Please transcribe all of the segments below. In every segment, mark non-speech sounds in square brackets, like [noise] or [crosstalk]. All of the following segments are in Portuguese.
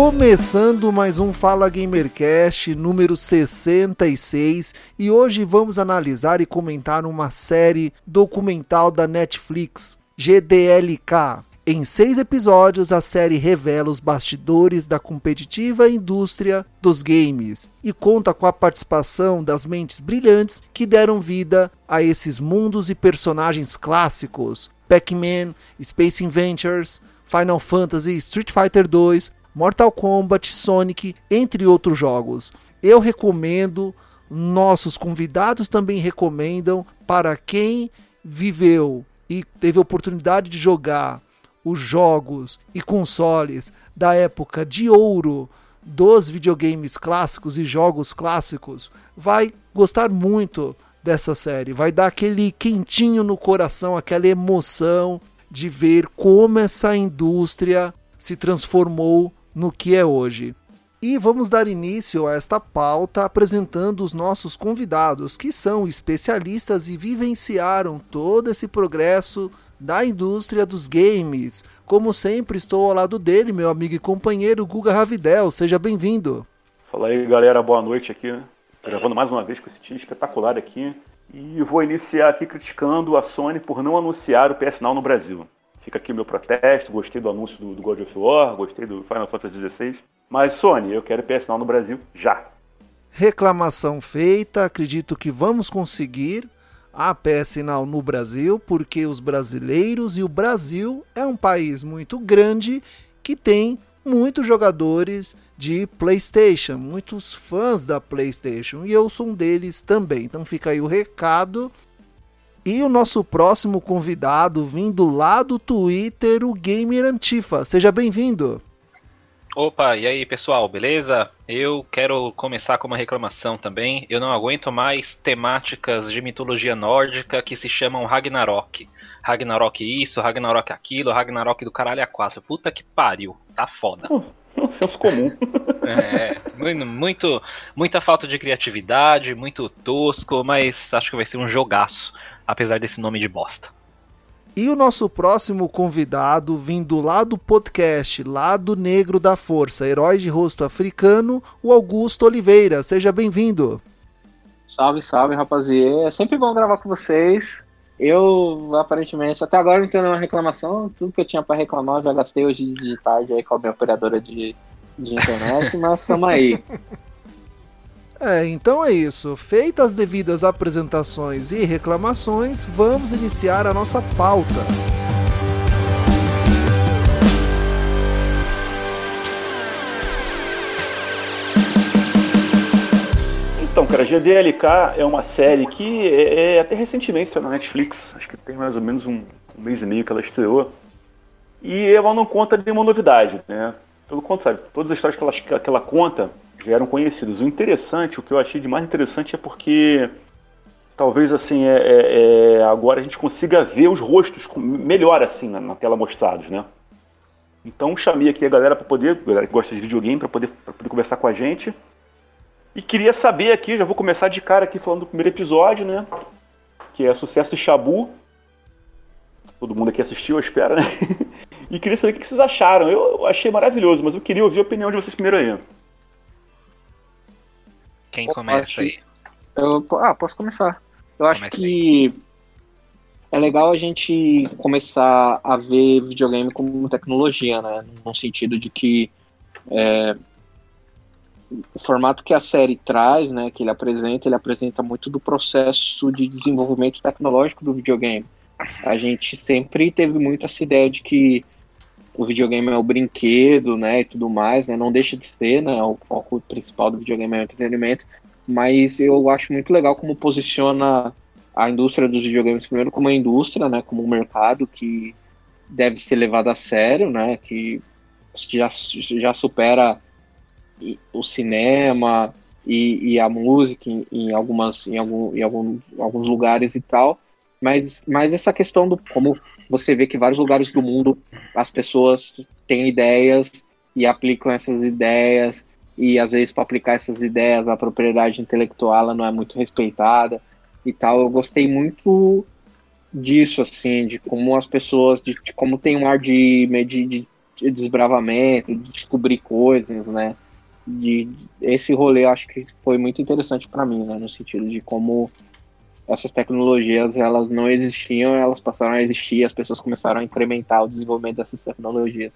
Começando mais um Fala Gamercast número 66 e hoje vamos analisar e comentar uma série documental da Netflix, GDLK. Em seis episódios, a série revela os bastidores da competitiva indústria dos games e conta com a participação das mentes brilhantes que deram vida a esses mundos e personagens clássicos: Pac-Man, Space Inventors, Final Fantasy, Street Fighter 2, Mortal Kombat, Sonic, entre outros jogos. Eu recomendo, nossos convidados também recomendam para quem viveu e teve oportunidade de jogar os jogos e consoles da época de ouro dos videogames clássicos e jogos clássicos, vai gostar muito dessa série. Vai dar aquele quentinho no coração, aquela emoção de ver como essa indústria se transformou no que é hoje. E vamos dar início a esta pauta apresentando os nossos convidados, que são especialistas e vivenciaram todo esse progresso da indústria dos games. Como sempre, estou ao lado dele, meu amigo e companheiro Guga Ravidel. Seja bem-vindo. Fala aí, galera. Boa noite aqui. Gravando mais uma vez com esse time espetacular aqui. E vou iniciar aqui criticando a Sony por não anunciar o PS Now no Brasil. Fica aqui o meu protesto, gostei do anúncio do, do God of War, gostei do Final Fantasy XVI. Mas, Sony, eu quero PS Now no Brasil já. Reclamação feita, acredito que vamos conseguir a PS Now no Brasil, porque os brasileiros e o Brasil é um país muito grande que tem muitos jogadores de PlayStation, muitos fãs da PlayStation, e eu sou um deles também. Então fica aí o recado e o nosso próximo convidado, vindo lá do Twitter, o Gamer Antifa. Seja bem-vindo. Opa, e aí pessoal, beleza? Eu quero começar com uma reclamação também. Eu não aguento mais temáticas de mitologia nórdica que se chamam Ragnarok. Ragnarok isso, Ragnarok aquilo, Ragnarok do caralho a quatro. Puta que pariu, tá foda. [laughs] Senso comum. É, muito, muita falta de criatividade, muito tosco, mas acho que vai ser um jogaço apesar desse nome de bosta. E o nosso próximo convidado, vindo lá do podcast Lado Negro da Força, herói de rosto africano, o Augusto Oliveira. Seja bem-vindo. Salve, salve, rapaziada. É sempre bom gravar com vocês. Eu, aparentemente, até agora não tenho nenhuma reclamação. Tudo que eu tinha para reclamar eu já gastei hoje de tarde aí com a minha operadora de, de internet, mas estamos aí. [laughs] É, então é isso. Feitas as devidas apresentações e reclamações, vamos iniciar a nossa pauta. Então, cara, GDLK é uma série que é, é até recentemente saiu na Netflix, acho que tem mais ou menos um, um mês e meio que ela estreou. E ela não conta nenhuma novidade, né? Pelo contrário, todas as histórias que ela, que ela conta já eram conhecidos. O interessante, o que eu achei de mais interessante é porque talvez assim é, é, é agora a gente consiga ver os rostos melhor assim na, na tela mostrados, né? Então chamei aqui a galera para poder, galera que gosta de videogame, para poder, poder conversar com a gente. E queria saber aqui, já vou começar de cara aqui falando do primeiro episódio, né? Que é Sucesso de Shabu. Todo mundo aqui assistiu, eu espero, né? [laughs] e queria saber o que vocês acharam. Eu achei maravilhoso, mas eu queria ouvir a opinião de vocês primeiro aí. Quem começa aí? Eu, ah, posso começar. Eu acho Comece que aí. é legal a gente começar a ver videogame como tecnologia, né? No sentido de que é, o formato que a série traz, né, que ele apresenta, ele apresenta muito do processo de desenvolvimento tecnológico do videogame. A gente sempre teve muito essa ideia de que o videogame é o brinquedo, né, e tudo mais, né, não deixa de ser, né, o foco principal do videogame é o entretenimento, mas eu acho muito legal como posiciona a indústria dos videogames primeiro como uma indústria, né, como um mercado que deve ser levado a sério, né, que já, já supera o cinema e, e a música em, em, algumas em, algum, em algum, alguns lugares e tal. Mas, mas essa questão do como você vê que vários lugares do mundo as pessoas têm ideias e aplicam essas ideias e às vezes para aplicar essas ideias a propriedade intelectual não é muito respeitada e tal. Eu gostei muito disso assim, de como as pessoas, de, de como tem um ar de, de, de desbravamento, de descobrir coisas, né? De, esse rolê acho que foi muito interessante para mim, né? No sentido de como essas tecnologias elas não existiam, elas passaram a existir, as pessoas começaram a incrementar o desenvolvimento dessas tecnologias.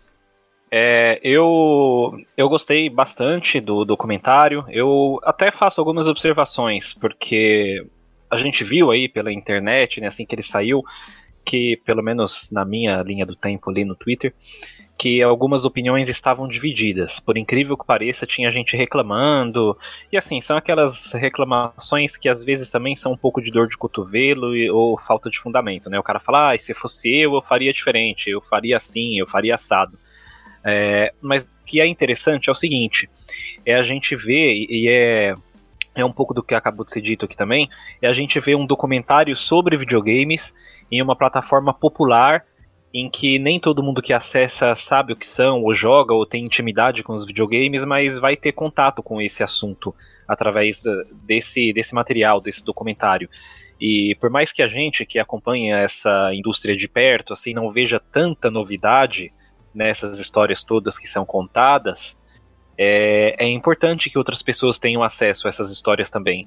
É, eu, eu gostei bastante do documentário. Eu até faço algumas observações, porque a gente viu aí pela internet, né, assim que ele saiu, que pelo menos na minha linha do tempo ali no Twitter, que algumas opiniões estavam divididas. Por incrível que pareça, tinha gente reclamando. E assim, são aquelas reclamações que às vezes também são um pouco de dor de cotovelo e, ou falta de fundamento, né? O cara fala, ah, se fosse eu, eu faria diferente, eu faria assim, eu faria assado. É, mas o que é interessante é o seguinte: é a gente ver, e é, é um pouco do que acabou de ser dito aqui também, é a gente ver um documentário sobre videogames em uma plataforma popular em que nem todo mundo que acessa sabe o que são, ou joga, ou tem intimidade com os videogames, mas vai ter contato com esse assunto através eh, desse, desse material, desse documentário. E por mais que a gente que acompanha essa indústria de perto, assim, não veja tanta novidade nessas histórias todas que são contadas, é, é importante que outras pessoas tenham acesso a essas histórias também.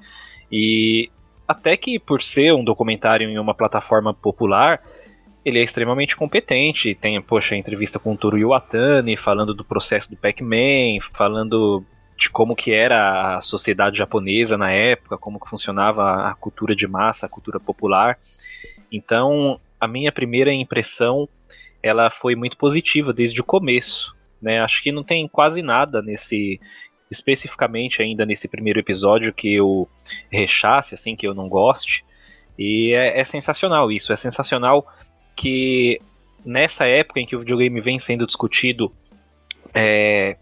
E até que por ser um documentário em uma plataforma popular, ele é extremamente competente. Tem, poxa, entrevista com o Toru Iwatani, falando do processo do Pac-Man, falando de como que era a sociedade japonesa na época, como que funcionava a cultura de massa, a cultura popular. Então, a minha primeira impressão, ela foi muito positiva desde o começo, né? Acho que não tem quase nada nesse especificamente ainda nesse primeiro episódio que eu rechace, assim, que eu não goste. E é, é sensacional isso, é sensacional que nessa época em que o videogame vem sendo discutido é,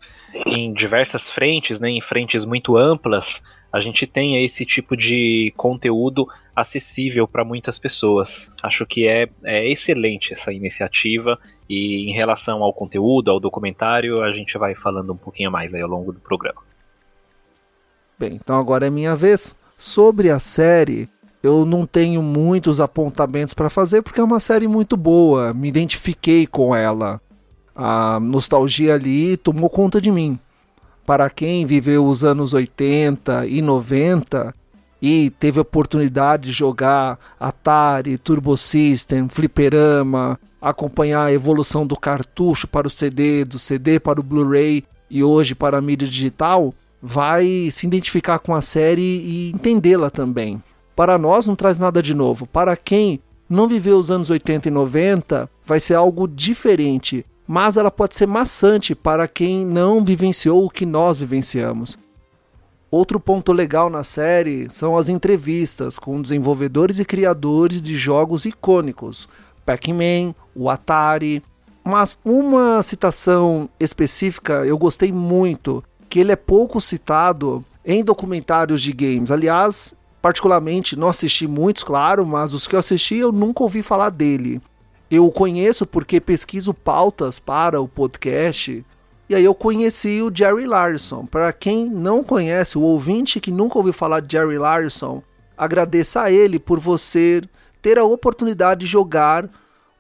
em diversas frentes, né, em frentes muito amplas, a gente tenha esse tipo de conteúdo acessível para muitas pessoas. Acho que é, é excelente essa iniciativa e em relação ao conteúdo, ao documentário, a gente vai falando um pouquinho mais aí ao longo do programa. Bem, então agora é minha vez. Sobre a série, eu não tenho muitos apontamentos para fazer porque é uma série muito boa, me identifiquei com ela. A nostalgia ali tomou conta de mim. Para quem viveu os anos 80 e 90 e teve a oportunidade de jogar Atari, Turbo System, Fliperama, acompanhar a evolução do cartucho para o CD, do CD para o Blu-ray e hoje para a mídia digital, vai se identificar com a série e entendê-la também. Para nós não traz nada de novo. Para quem não viveu os anos 80 e 90, vai ser algo diferente, mas ela pode ser maçante para quem não vivenciou o que nós vivenciamos. Outro ponto legal na série são as entrevistas com desenvolvedores e criadores de jogos icônicos, Pac-Man, o Atari. Mas uma citação específica eu gostei muito, que ele é pouco citado em documentários de games. Aliás, particularmente não assisti muitos, claro, mas os que eu assisti eu nunca ouvi falar dele. Eu o conheço porque pesquiso pautas para o podcast. E aí eu conheci o Jerry Larson. Para quem não conhece, o ouvinte que nunca ouviu falar de Jerry Larson, agradeça a ele por você ter a oportunidade de jogar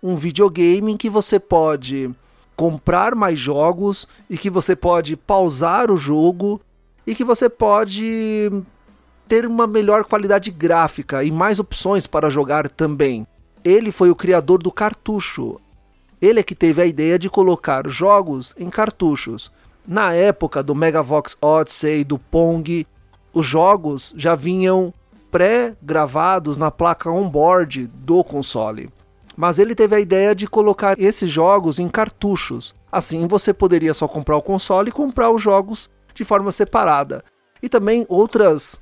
um videogame em que você pode comprar mais jogos e que você pode pausar o jogo e que você pode ter uma melhor qualidade gráfica e mais opções para jogar também. Ele foi o criador do cartucho. Ele é que teve a ideia de colocar jogos em cartuchos. Na época do Megavox Odyssey, do Pong, os jogos já vinham pré-gravados na placa on-board do console. Mas ele teve a ideia de colocar esses jogos em cartuchos. Assim você poderia só comprar o console e comprar os jogos de forma separada. E também outras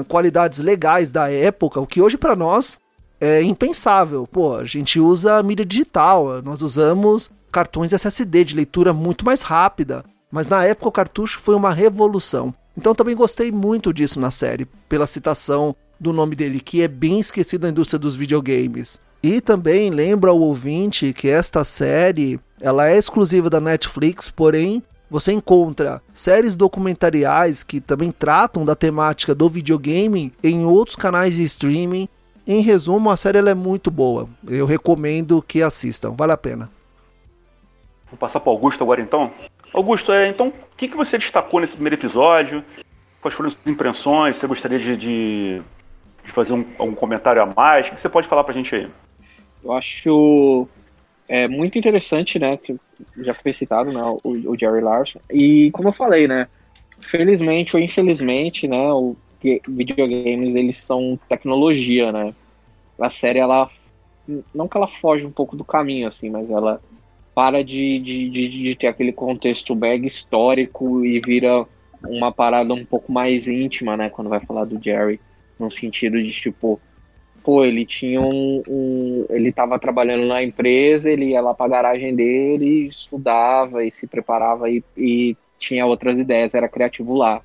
uh, qualidades legais da época, o que hoje para nós é impensável. Pô, a gente usa mídia digital, nós usamos cartões SSD de leitura muito mais rápida. mas na época o cartucho foi uma revolução. Então também gostei muito disso na série, pela citação do nome dele, que é bem esquecido na indústria dos videogames. E também lembra ao ouvinte que esta série ela é exclusiva da Netflix, porém você encontra séries documentariais que também tratam da temática do videogame em outros canais de streaming. Em resumo, a série é muito boa. Eu recomendo que assistam, vale a pena. Vou passar para Augusto agora então. Augusto, é, então, o que, que você destacou nesse primeiro episódio? Quais foram as impressões? Você gostaria de, de, de fazer um, algum comentário a mais? O que você pode falar para a gente aí? Eu acho é muito interessante, né? Que já foi citado, né? O, o, Jerry Larson. E como eu falei, né? Felizmente ou infelizmente, né? O videogames eles são tecnologia, né? A série ela não que ela foge um pouco do caminho assim, mas ela para de, de, de, de ter aquele contexto bag histórico e vira uma parada um pouco mais íntima, né? Quando vai falar do Jerry, no sentido de tipo pô, ele tinha um, um, ele estava trabalhando na empresa, ele ia lá para a garagem dele, estudava e se preparava e, e tinha outras ideias, era criativo lá.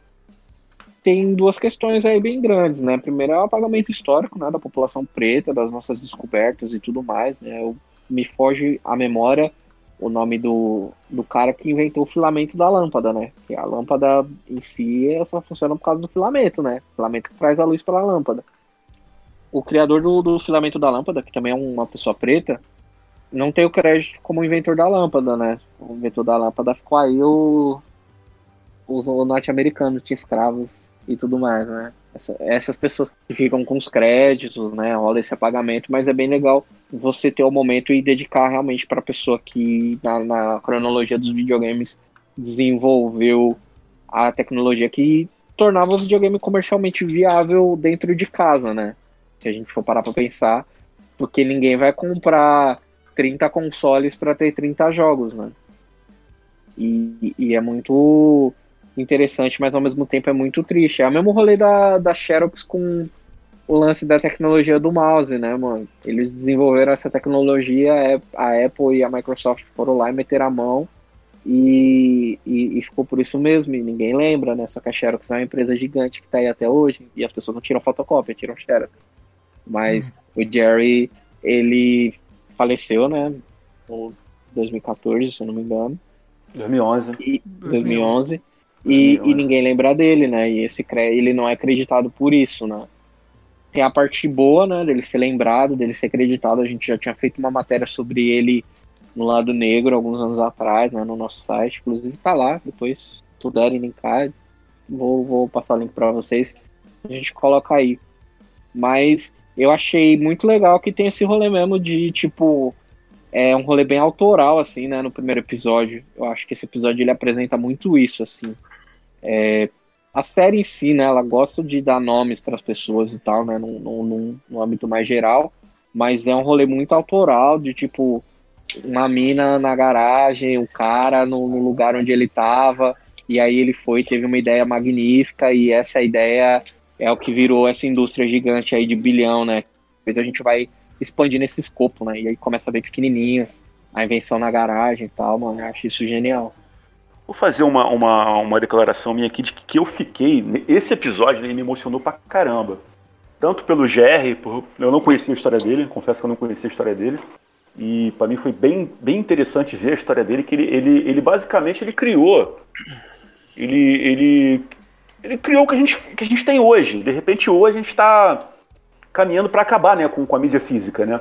Tem duas questões aí bem grandes, né? Primeiro é o apagamento histórico, né, da população preta, das nossas descobertas e tudo mais, né? Eu, me foge a memória o nome do, do cara que inventou o filamento da lâmpada, né? Que a lâmpada em si só funciona por causa do filamento, né? O filamento que traz a luz para a lâmpada o criador do, do filamento da lâmpada, que também é uma pessoa preta, não tem o crédito como inventor da lâmpada, né? O inventor da lâmpada ficou aí o, os norte-americanos, tinha escravos e tudo mais, né? Essa, essas pessoas que ficam com os créditos, né? Rola esse apagamento, mas é bem legal você ter o momento e dedicar realmente para a pessoa que, na, na cronologia dos videogames, desenvolveu a tecnologia que tornava o videogame comercialmente viável dentro de casa, né? Se a gente for parar para pensar, porque ninguém vai comprar 30 consoles para ter 30 jogos, né? E, e, é muito interessante, mas ao mesmo tempo é muito triste. É o mesmo rolê da, da Xerox com o lance da tecnologia do mouse, né, mano? Eles desenvolveram essa tecnologia, é, a Apple e a Microsoft foram lá e meteram a mão e, e, e, ficou por isso mesmo, e ninguém lembra, né? Só que a Xerox é uma empresa gigante que tá aí até hoje, e as pessoas não tiram fotocópia, tiram Xerox. Mas hum. o Jerry, ele faleceu, né? Em 2014, se eu não me engano. 2011. E, 2011. E, e, ninguém lembra dele, né? E esse ele não é acreditado por isso, né? Tem a parte boa, né? Dele ser lembrado, dele ser acreditado. A gente já tinha feito uma matéria sobre ele no lado negro alguns anos atrás, né? No nosso site. Inclusive tá lá. Depois, se puderem linkar, vou, vou passar o link para vocês. A gente coloca aí. Mas eu achei muito legal que tem esse rolê mesmo de, tipo, é um rolê bem autoral, assim, né, no primeiro episódio. Eu acho que esse episódio ele apresenta muito isso, assim. É, a série em si, né, ela gosta de dar nomes para as pessoas e tal, né, no, no, no, âmbito mais geral, mas é um rolê muito autoral, de, tipo, uma mina na garagem, o um cara no, no lugar onde ele tava, e aí ele foi, teve uma ideia magnífica, e essa ideia é o que virou essa indústria gigante aí de bilhão, né? Depois a gente vai expandindo esse escopo, né? E aí começa bem pequenininho, a invenção na garagem e tal, mano. Eu acho isso genial. Vou fazer uma, uma, uma declaração minha aqui de que eu fiquei. Esse episódio ele me emocionou pra caramba. Tanto pelo Jerry, por, eu não conhecia a história dele, confesso que eu não conhecia a história dele. E para mim foi bem, bem interessante ver a história dele, que ele, ele, ele basicamente ele criou. Ele, ele ele criou o que a gente, que a gente tem hoje. De repente, hoje a gente está caminhando para acabar né, com, com a mídia física, né?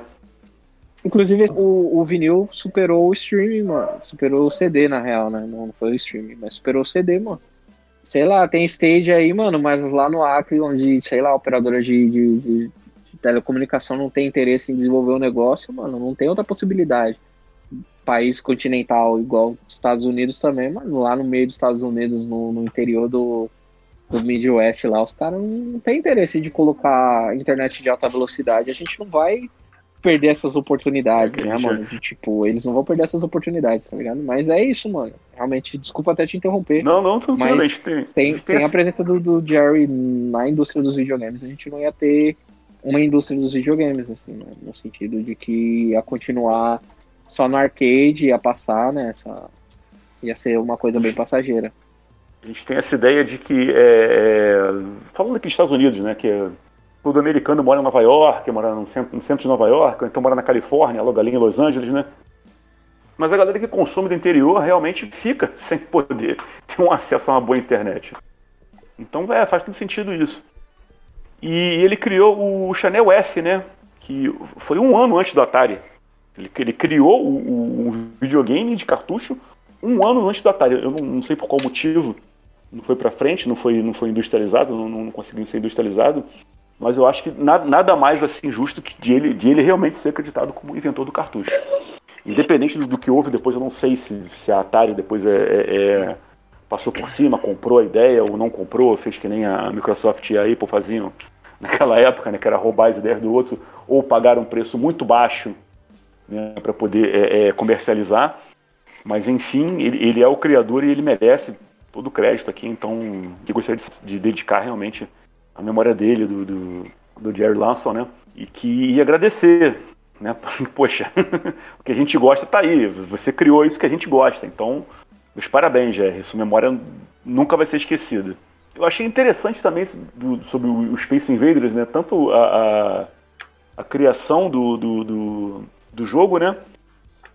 Inclusive, o, o vinil superou o streaming, mano. Superou o CD, na real, né? Não foi o streaming, mas superou o CD, mano. Sei lá, tem stage aí, mano, mas lá no Acre, onde, sei lá, operadora de, de, de, de telecomunicação não tem interesse em desenvolver o um negócio, mano, não tem outra possibilidade. País continental igual Estados Unidos também, mano, lá no meio dos Estados Unidos, no, no interior do, do Midwest lá, os caras não têm interesse de colocar internet de alta velocidade. A gente não vai perder essas oportunidades, né, mano? De, tipo, eles não vão perder essas oportunidades, tá ligado? Mas é isso, mano. Realmente, desculpa até te interromper. Não, não, tudo mas tem, tem, tem a presença do, do, Jerry na indústria dos videogames, a gente não ia ter uma indústria dos videogames, assim, né? No sentido de que ia continuar só no arcade, ia passar, né, essa, Ia ser uma coisa bem passageira. A gente tem essa ideia de que, é, é, falando aqui dos Estados Unidos, né, que todo americano mora em Nova York, mora no centro, no centro de Nova York, ou então mora na Califórnia, logo ali em Los Angeles, né? Mas a galera que consome do interior realmente fica [laughs] sem poder ter um acesso a uma boa internet. Então é, faz todo sentido isso. E ele criou o Chanel F, né? Que foi um ano antes do Atari. Ele, ele criou o, o, videogame de cartucho um ano antes do Atari. Eu não, não sei por qual motivo não foi para frente, não foi, não foi industrializado, não, não conseguiu ser industrializado. Mas eu acho que nada, nada mais assim justo que de ele, de ele realmente ser acreditado como inventor do cartucho. Independente do, do que houve depois, eu não sei se, se a Atari depois é, é, é passou por cima, comprou a ideia ou não comprou, fez que nem a Microsoft e a Apple faziam [laughs] naquela época, né, que era roubar as ideias do outro, ou pagar um preço muito baixo né, para poder é, é, comercializar. Mas enfim, ele, ele, é o criador e ele merece todo o crédito aqui, então eu gostaria de, de dedicar realmente a memória dele, do, do, do Jerry Lanson, né? E que ia agradecer, né? [laughs] Poxa, [laughs] o que a gente gosta tá aí, você criou isso que a gente gosta, então meus parabéns, Jerry. Sua memória nunca vai ser esquecida. Eu achei interessante também do, sobre o Space Invaders, né? Tanto a, a, a criação do, do, do, do, jogo, né?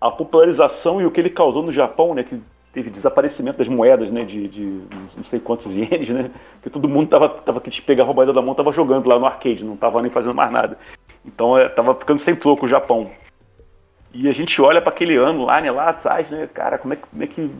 A popularização e o que ele causou no Japão, né? Que teve desaparecimento das moedas, né? De, de não sei quantos ienes, né? Que todo mundo tava, tava que pegar a moeda da mão, tava jogando lá no arcade, não tava nem fazendo mais nada. Então é, tava ficando sem troco o Japão. E a gente olha para aquele ano lá, né? Lá atrás, né? Cara, como é, como é que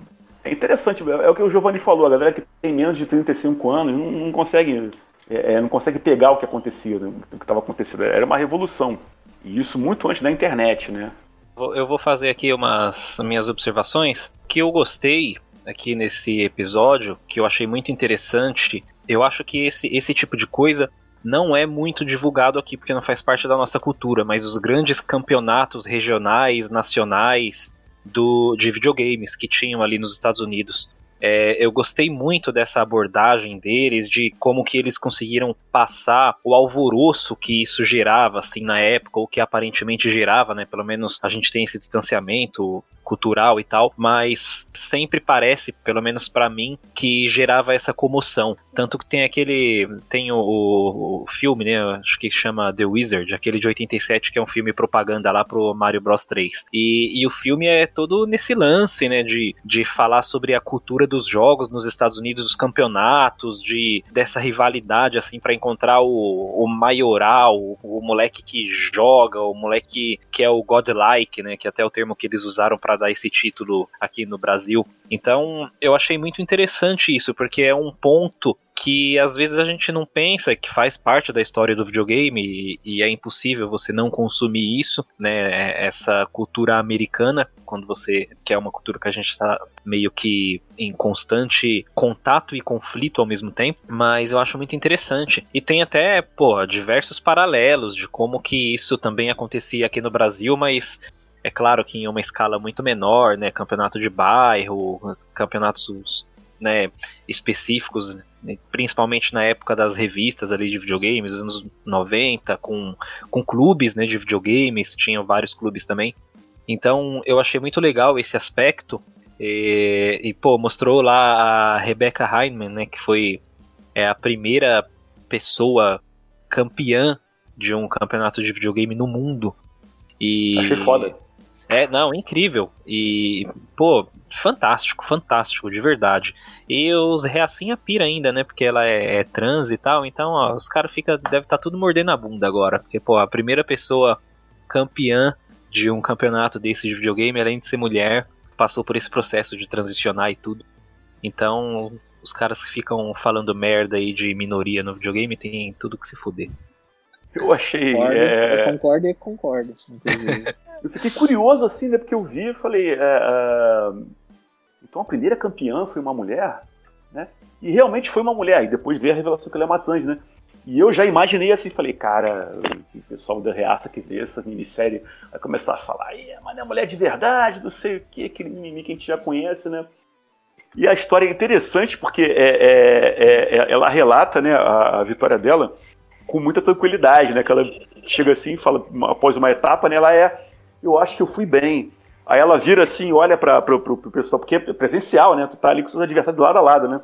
é interessante, é o que o Giovanni falou, a galera que tem menos de 35 anos não, não consegue é, é, não consegue pegar o que acontecia, né, o que estava acontecendo. Era uma revolução. E isso muito antes da internet, né? Eu vou fazer aqui umas minhas observações que eu gostei aqui nesse episódio, que eu achei muito interessante. Eu acho que esse, esse tipo de coisa não é muito divulgado aqui porque não faz parte da nossa cultura, mas os grandes campeonatos regionais, nacionais, do, de videogames que tinham ali nos Estados Unidos. É, eu gostei muito dessa abordagem deles, de como que eles conseguiram passar o alvoroço que isso gerava, assim, na época, ou que aparentemente gerava, né? Pelo menos a gente tem esse distanciamento cultural e tal, mas sempre parece, pelo menos para mim, que gerava essa comoção. Tanto que tem aquele. Tem o, o, filme, né? Acho que chama The Wizard, aquele de 87, que é um filme propaganda lá pro Mario Bros 3. E, e o filme é todo nesse lance, né? De, de falar sobre a cultura dos jogos nos Estados Unidos, dos campeonatos, de dessa rivalidade, assim, para encontrar o, o maioral, o, o moleque que joga, o moleque que é o godlike, né? Que é até o termo que eles usaram para dar esse título aqui no Brasil. Então, eu achei muito interessante isso, porque é um ponto que às vezes a gente não pensa que faz parte da história do videogame e, e, é impossível você não consumir isso, né? Essa cultura americana, quando você que é uma cultura que a gente está meio que em constante contato e conflito ao mesmo tempo, mas eu acho muito interessante e tem até pô diversos paralelos de como que isso também acontecia aqui no Brasil, mas é claro que em uma escala muito menor, né? Campeonato de bairro, campeonatos né, específicos, né, principalmente na época das revistas ali de videogames, nos anos 90, com, com clubes né, de videogames, tinham vários clubes também. Então eu achei muito legal esse aspecto. E, e pô, mostrou lá a Rebecca Heinemann, né, que foi é, a primeira pessoa campeã de um campeonato de videogame no mundo. E, Achei foda. É, não, incrível. E, pô, fantástico, fantástico, de verdade. E os reacinha pira ainda, né? Porque ela é, é trans e tal, então, ó, os caras fica deve estar tá tudo mordendo a bunda agora. Porque, pô, a primeira pessoa campeã de um campeonato desse de videogame, além de ser mulher, passou por esse processo de transicionar e tudo. Então, os caras que ficam falando merda aí de minoria no videogame tem tudo que se fuder. Eu achei. Concordo, é... Eu concordo e concordo, [laughs] eu fiquei curioso assim, né? Porque eu vi e falei. É, é... Então a primeira campeã foi uma mulher, né? E realmente foi uma mulher. E depois veio a revelação que ela é uma trans, né? E eu já imaginei assim, falei, cara, o pessoal da reaça que vê essa minissérie vai começar a falar, mas é mulher de verdade, não sei o que, aquele mimimi que a gente já conhece, né? E a história é interessante porque é, é, é, ela relata né, a, a vitória dela com muita tranquilidade, né? Que ela chega assim, fala após uma etapa, né? Ela é, eu acho que eu fui bem. Aí ela vira assim, olha para pro pessoal, porque é presencial, né? Tu tá ali com seus adversários do lado a lado, né?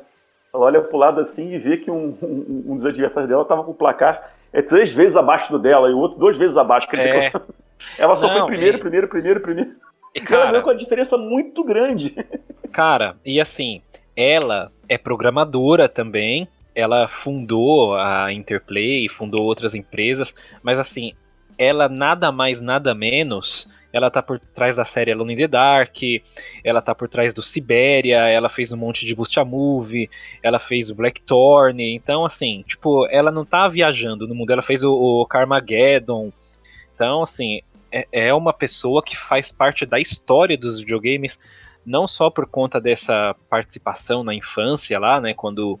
Ela olha pro lado assim e vê que um, um, um dos adversários dela tava com o placar é três vezes abaixo do dela e o outro duas vezes abaixo. Quer dizer, é. ela, [laughs] ela só Não, foi primeiro, e... primeiro, primeiro, primeiro. E, cara, ela veio com a diferença muito grande. Cara, e assim, ela é programadora também. Ela fundou a Interplay, fundou outras empresas, mas assim, ela nada mais, nada menos ela tá por trás da série Alone in the Dark, ela tá por trás do Sibéria, ela fez um monte de Boost a Movie, ela fez o Blackthorn, então assim, tipo, ela não tá viajando no mundo, ela fez o, o Carmageddon, então assim, é, é uma pessoa que faz parte da história dos videogames, não só por conta dessa participação na infância lá, né, quando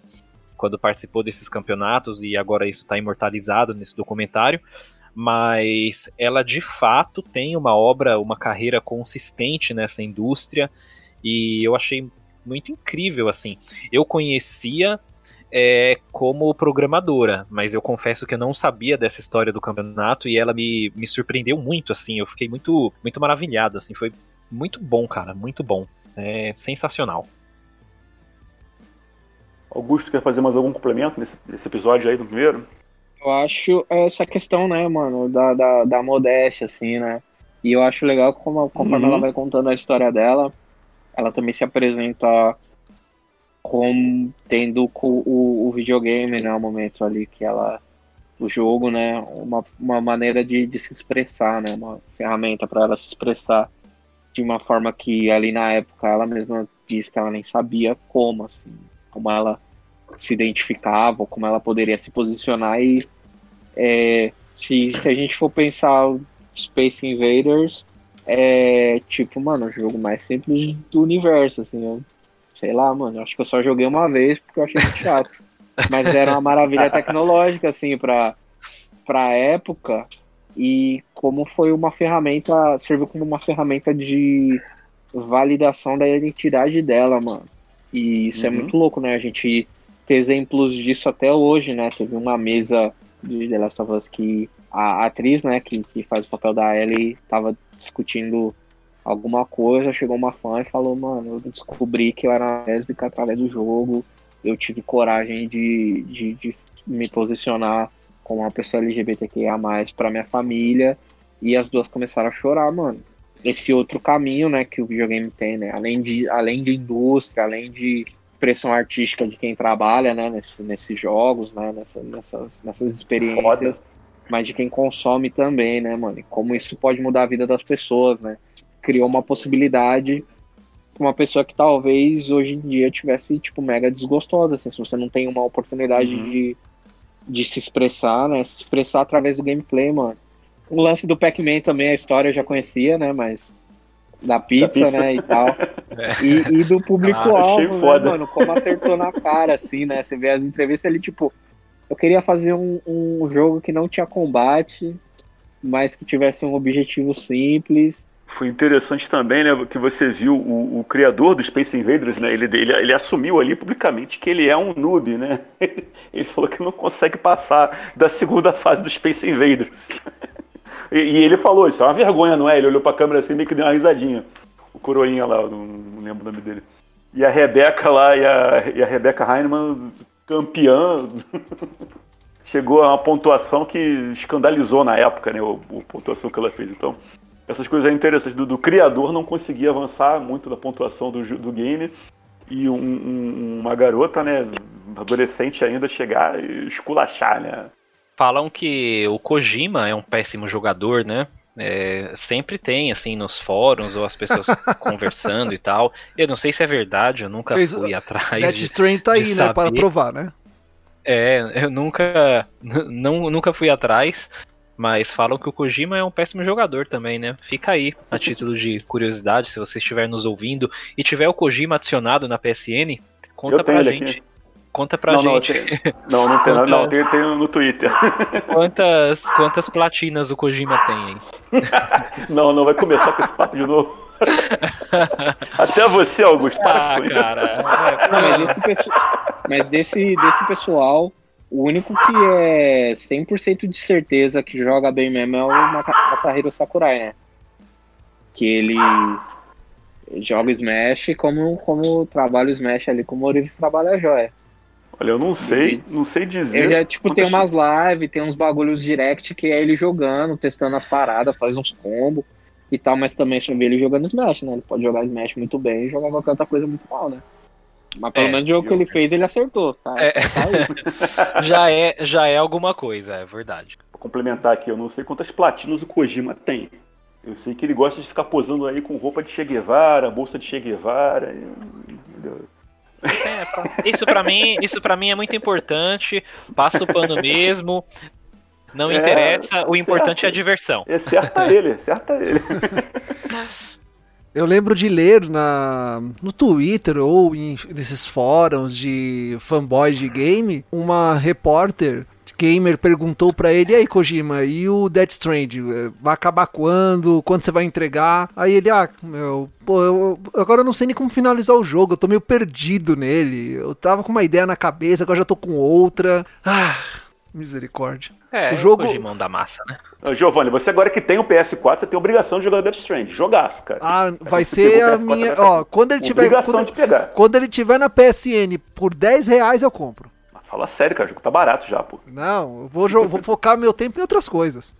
quando participou desses campeonatos e agora isso está imortalizado nesse documentário, mas ela de fato tem uma obra, uma carreira consistente nessa indústria e eu achei muito incrível assim. Eu conhecia é, como programadora, mas eu confesso que eu não sabia dessa história do campeonato e ela me, me surpreendeu muito assim. Eu fiquei muito muito maravilhado assim. Foi muito bom, cara, muito bom. É sensacional. Augusto quer fazer mais algum complemento nesse, nesse episódio aí do primeiro? Eu acho essa questão, né, mano, da, da, da modéstia, assim, né? E eu acho legal como, conforme uhum. ela vai contando a história dela, ela também se apresenta como tendo o, o videogame, né, o momento ali que ela o jogo, né, uma, uma maneira de, de se expressar, né, uma ferramenta para ela se expressar de uma forma que ali na época ela mesma diz que ela nem sabia como, assim, como ela se identificava, como ela poderia se posicionar e é, se, se, a gente for pensar Space Invaders, é tipo, mano, o jogo mais simples do universo, assim, eu, sei lá, mano, acho que eu só joguei uma vez porque eu achei muito chato. [laughs] Mas era uma maravilha tecnológica, assim, pra, pra época, e como foi uma ferramenta, serviu como uma ferramenta de validação da identidade dela, mano. E isso é uhum. é muito louco, né? A gente ter exemplos disso até hoje, né? Teve uma mesa de The Last of Us que a atriz, né, que, que faz o papel da Ellie, tava discutindo alguma coisa, chegou uma fã e falou, mano, eu descobri que eu era lésbica através do jogo, eu tive coragem de, de, de me posicionar como uma pessoa LGBTQIA+, para minha família, e as duas começaram a chorar, mano. Esse outro caminho, né, que o videogame tem, né, além de, além de indústria, além de expressão artística de quem trabalha, né, nesse, nesses jogos, né, nessa, nessas, nessas experiências, Foda. mas de quem consome também, né, mano, e como isso pode mudar a vida das pessoas, né, criou uma possibilidade uma pessoa que talvez hoje em dia tivesse, tipo, mega desgostosa, assim, se você não tem uma oportunidade uhum. de, de se expressar, né, se expressar através do gameplay, mano. O lance do Pac-Man também, a história eu já conhecia, né, mas da pizza, da pizza, né, e tal. [laughs] É. E, e, do público-alvo, ah, né, mano, como acertou na cara, assim, né, você vê as entrevistas ali, tipo, eu queria fazer um, um jogo que não tinha combate, mas que tivesse um objetivo simples, foi interessante também, né, que você viu o, o, criador do Space Invaders, né, ele, ele, ele, assumiu ali publicamente que ele é um noob, né, [laughs] ele falou que não consegue passar da segunda fase do Space Invaders. [laughs] E, e, ele falou, isso é uma vergonha, não é? Ele olhou pra câmera assim meio que deu uma risadinha. O coroinha lá, não, não lembro o nome dele. E a Rebeca lá, e a, e a Rebeca Heinemann, campeã, [laughs] chegou a uma pontuação que escandalizou na época, né? A, pontuação que ela fez. Então, essas coisas é interessantes. Do, do, criador não conseguir avançar muito da pontuação do, do game e um, um, uma garota, né, adolescente ainda chegar e esculachar, né? Falam que o Kojima é um péssimo jogador, né? É, sempre tem, assim, nos fóruns ou as pessoas [laughs] conversando e tal. Eu não sei se é verdade, eu nunca Fez, fui atrás. Death Strand tá aí, né? Para provar, né? É, eu nunca, [laughs] não, nunca fui atrás, mas falam que o Kojima é um péssimo jogador também, né? Fica aí, a título de curiosidade, se você estiver nos ouvindo e tiver o Kojima adicionado na PSN, conta pra gente. Aqui. Conta pra não, gente. Não, não, tem, quantas, não, tem, tem no Twitter. [laughs] Quantas, quantas platinas o Kojima tem aí? [laughs] não, não vai começar com esse papo de novo. [laughs] Até você, Augusto, para ah, com cara. É, não, mas, esse mas desse, desse pessoal, o único que é 100% de certeza que joga bem mesmo é o Masahiro Sakurai, né? Que ele joga Smash como, como trabalha o Smash ali, como o Orives trabalha a joia. Olha, eu não sei, não sei dizer. Ele já, tipo, tem umas lives, tem uns bagulhos direct que é ele jogando, testando as paradas, faz uns combos e tal, mas também vê ele jogando Smash, né? Ele pode jogar Smash muito bem e jogar qualquer outra coisa muito mal, né? Mas pelo É, menos o jogo que ele fez, ele acertou, tá? É. Tá aí. [laughs] Já é, já é alguma coisa, é verdade. Pra complementar aqui, eu não sei quantas platinas o Kojima tem. Eu sei que ele gosta de ficar posando aí com roupa de Che Guevara, bolsa de Che Guevara. entendeu? É, isso pra mim, isso para mim é muito importante. Passa o pano mesmo. Não É, interessa, o importante certo. é a diversão. É certa ele, é certa ele. Eu lembro de ler na, no Twitter ou em, nesses fóruns de fanboys de game, uma repórter gamer perguntou pra ele, e aí Kojima, e o Dead Stranding, eh, vai acabar quando? Quando você vai entregar? Aí ele, ah, meu, pô, eu, agora eu não sei nem como finalizar o jogo, eu tô meio perdido nele, eu tava com uma ideia na cabeça, agora já tô com outra. Ah, misericórdia. É, O jogo- o Kojimão da massa, né? Giovanni, você agora que tem o PS4, você tem a obrigação de jogar Death Strand. Jogaço, cara. Ah, [laughs] vai ser a minha, ó, quando ele tiver... obrigação Quando, de pegar. quando ele tiver na PSN por 10 reais eu compro. Fala sério, cara, o jogo tá barato já, pô. Não, eu vou, vou focar meu tempo em outras coisas.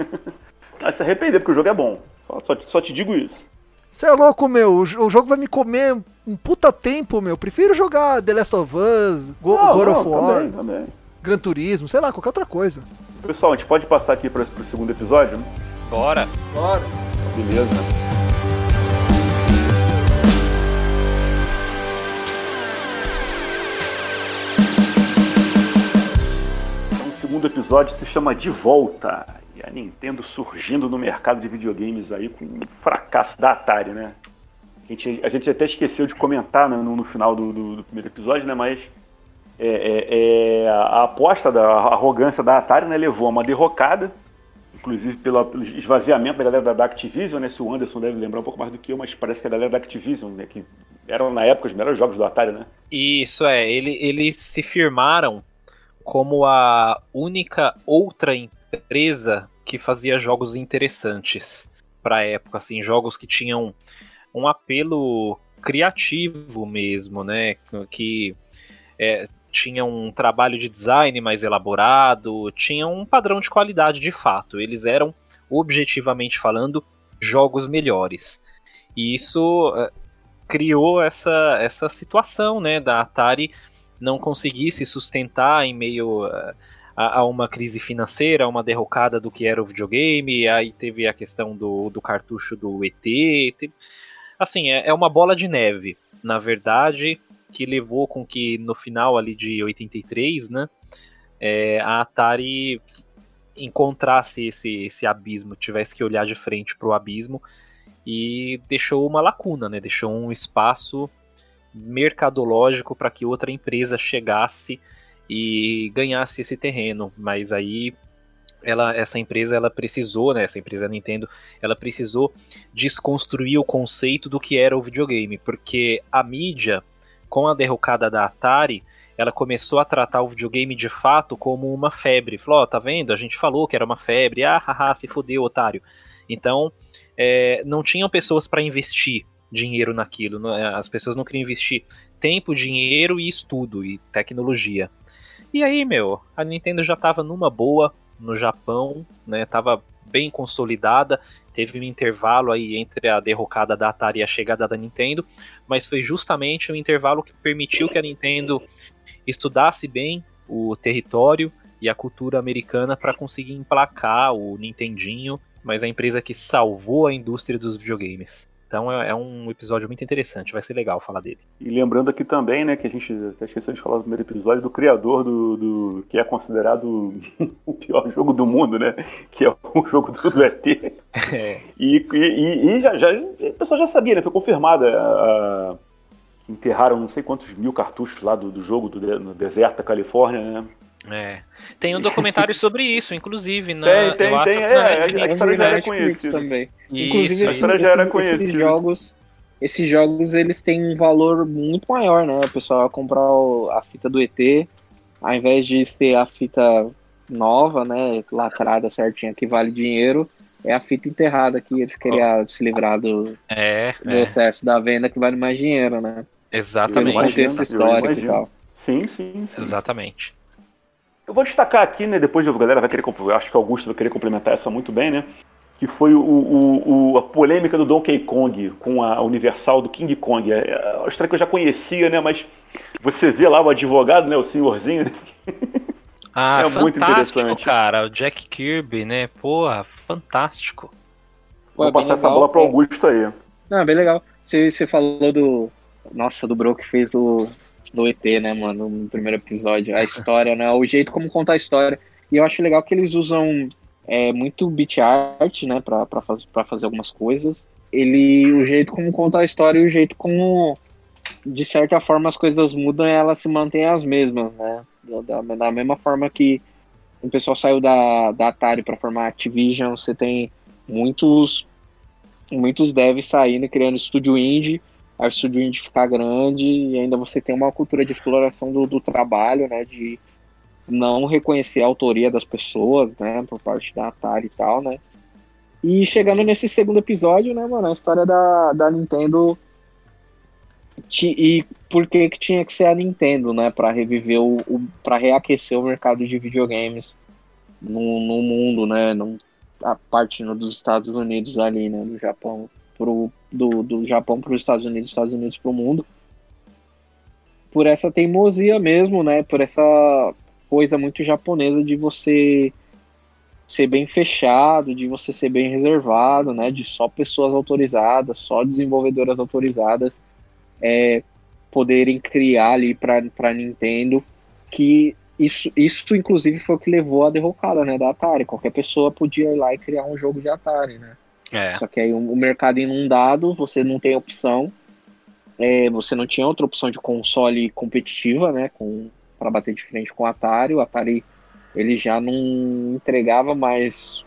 [laughs] Vai se arrepender, porque o jogo é bom. Só, só te- só te digo isso. Você é louco, meu. O jogo vai me comer um puta tempo, meu. Prefiro jogar The Last of Us, Go- Não, God não, of War, Também, também. Gran Turismo, sei lá, qualquer outra coisa. Pessoal, a gente pode passar aqui para o segundo episódio? Bora. Bora. Beleza. Segundo episódio se chama De Volta. E a Nintendo surgindo no mercado de videogames aí com um fracasso da Atari, né? A gente, a gente até esqueceu de comentar né, no, no final do, do- do primeiro episódio, né? Mas é, é- é, a, aposta da arrogância da Atari né, levou a uma derrocada, inclusive pela- pelo esvaziamento da galera da Activision, né? Se o Anderson deve lembrar um pouco mais do que eu, mas parece que a galera da Activision, né? Que eram na época os melhores jogos do Atari, né? Isso é, ele- eles se firmaram como a única outra empresa que fazia jogos interessantes para época, assim, jogos que tinham um apelo criativo mesmo, né? Que é, tinha um trabalho de design mais elaborado, tinha um padrão de qualidade de fato. Eles eram, objetivamente falando, jogos melhores. E isso é, criou essa, essa situação, né, da Atari não conseguir se sustentar em meio eh, a, a uma crise financeira, a uma derrocada do que era o videogame, aí teve a questão do, do cartucho do ET. te- Assim, é, é uma bola de neve, na verdade, que levou com que no final ali de 83, né, eh, a Atari encontrasse esse, esse abismo, tivesse que olhar de frente para o abismo e deixou uma lacuna, né? Deixou um espaço mercadológico para que outra empresa chegasse e ganhasse esse terreno, mas aí ela, essa empresa ela precisou, né, essa empresa Nintendo, ela precisou desconstruir o conceito do que era o videogame, porque a mídia, com a derrocada da Atari, ela começou a tratar o videogame de fato como uma febre. Falou, ó, tá vendo? A gente falou que era uma febre, ah, haha, se fodeu, otário. Então, é, não tinham pessoas para investir dinheiro naquilo. é? As pessoas não queriam investir tempo, dinheiro e estudo e tecnologia. E aí, meu, a Nintendo já estava numa boa no Japão, né? Tava bem consolidada. Teve um intervalo aí entre a derrocada da Atari e a chegada da Nintendo, mas foi justamente o intervalo que permitiu que a Nintendo estudasse bem o território e a cultura americana para conseguir emplacar o Nintendinho, mas a empresa que salvou a indústria dos videogames. Então é, é um episódio muito interessante, vai ser legal falar dele. E lembrando aqui também, né, que a gente até esqueceu de falar no primeiro episódio do criador do, do- que é considerado [laughs] o pior jogo do mundo, né, que é o [laughs] jogo do, do ET. [laughs] É, E, e, e- já, já, o pessoal já sabia, né, foi confirmada. a- a- enterraram não sei quantos mil cartuchos lá do, do jogo do, no deserto da Califórnia, né. É. Tem um documentário [laughs] sobre isso, inclusive. Na, Tem, tem, tem, que é, na Netflix. a história já era conhecida. também. Isso, Inclusive, esses, história já era esses- jogos, esses jogos eles têm um valor muito maior, né? O pessoal vai comprar o- a fita do ET, ao invés de ter a fita nova, né, lacrada certinha que vale dinheiro, é a fita enterrada que eles queriam se livrar do, É, do é, excesso da venda que vale mais dinheiro, né? Exatamente. imagino, contexto histórico e tal. Sim, sim, sim. Exatamente. Eu vou destacar aqui, né? Depois a galera vai querer. acho que o Augusto vai querer complementar essa muito bem, né? Que foi o, o- o- a polêmica do Donkey Kong com a Universal do King Kong. É, é uma história que eu já conhecia, né? Mas você vê lá o advogado, né? O senhorzinho, né? [laughs] Ah, É muito fantástico, interessante. cara. O Jack Kirby, né? Porra, fantástico. Vou é passar essa legal, bola pro é. Augusto aí. Ah, bem legal. Você, você falou do. Nossa, do Bro que fez o. Do ET, né, mano? No primeiro episódio. A história, né? O jeito como contar a história. E eu acho legal que eles usam é, muito beat art, né? Pra, pra, faz, pra fazer algumas coisas. Ele. O jeito como contar a história e o jeito como. De certa forma as coisas mudam e elas se mantêm as mesmas, né? Da, da mesma forma que o pessoal saiu da, da Atari pra formar a Activision, você tem muitos muitos devs saindo criando estúdio indie, aí o estúdio indie ficar grande e ainda você tem uma cultura de exploração do, do trabalho, né, de não reconhecer a autoria das pessoas, né, por parte da Atari e tal, né. E chegando nesse segundo episódio, né, mano, a história da, da Nintendo e por que que tinha que ser a Nintendo, né, para reviver o, o para reaquecer o mercado de videogames no, no mundo, né, não a partindo dos Estados Unidos ali, né, do Japão pro do, do Japão para os Estados Unidos, Estados Unidos para o mundo, por essa teimosia mesmo, né, por essa coisa muito japonesa de você ser bem fechado, de você ser bem reservado, né, de só pessoas autorizadas, só desenvolvedoras autorizadas é, poderem criar ali para Nintendo, que isso, isso inclusive foi o que levou à derrocada, né, da Atari. Qualquer pessoa podia ir lá e criar um jogo de Atari, né? É. Só que aí o, mercado inundado, você não tem opção. É, você não tinha outra opção de console competitiva, né? Com para bater de frente com o Atari. O Atari ele já não entregava mais,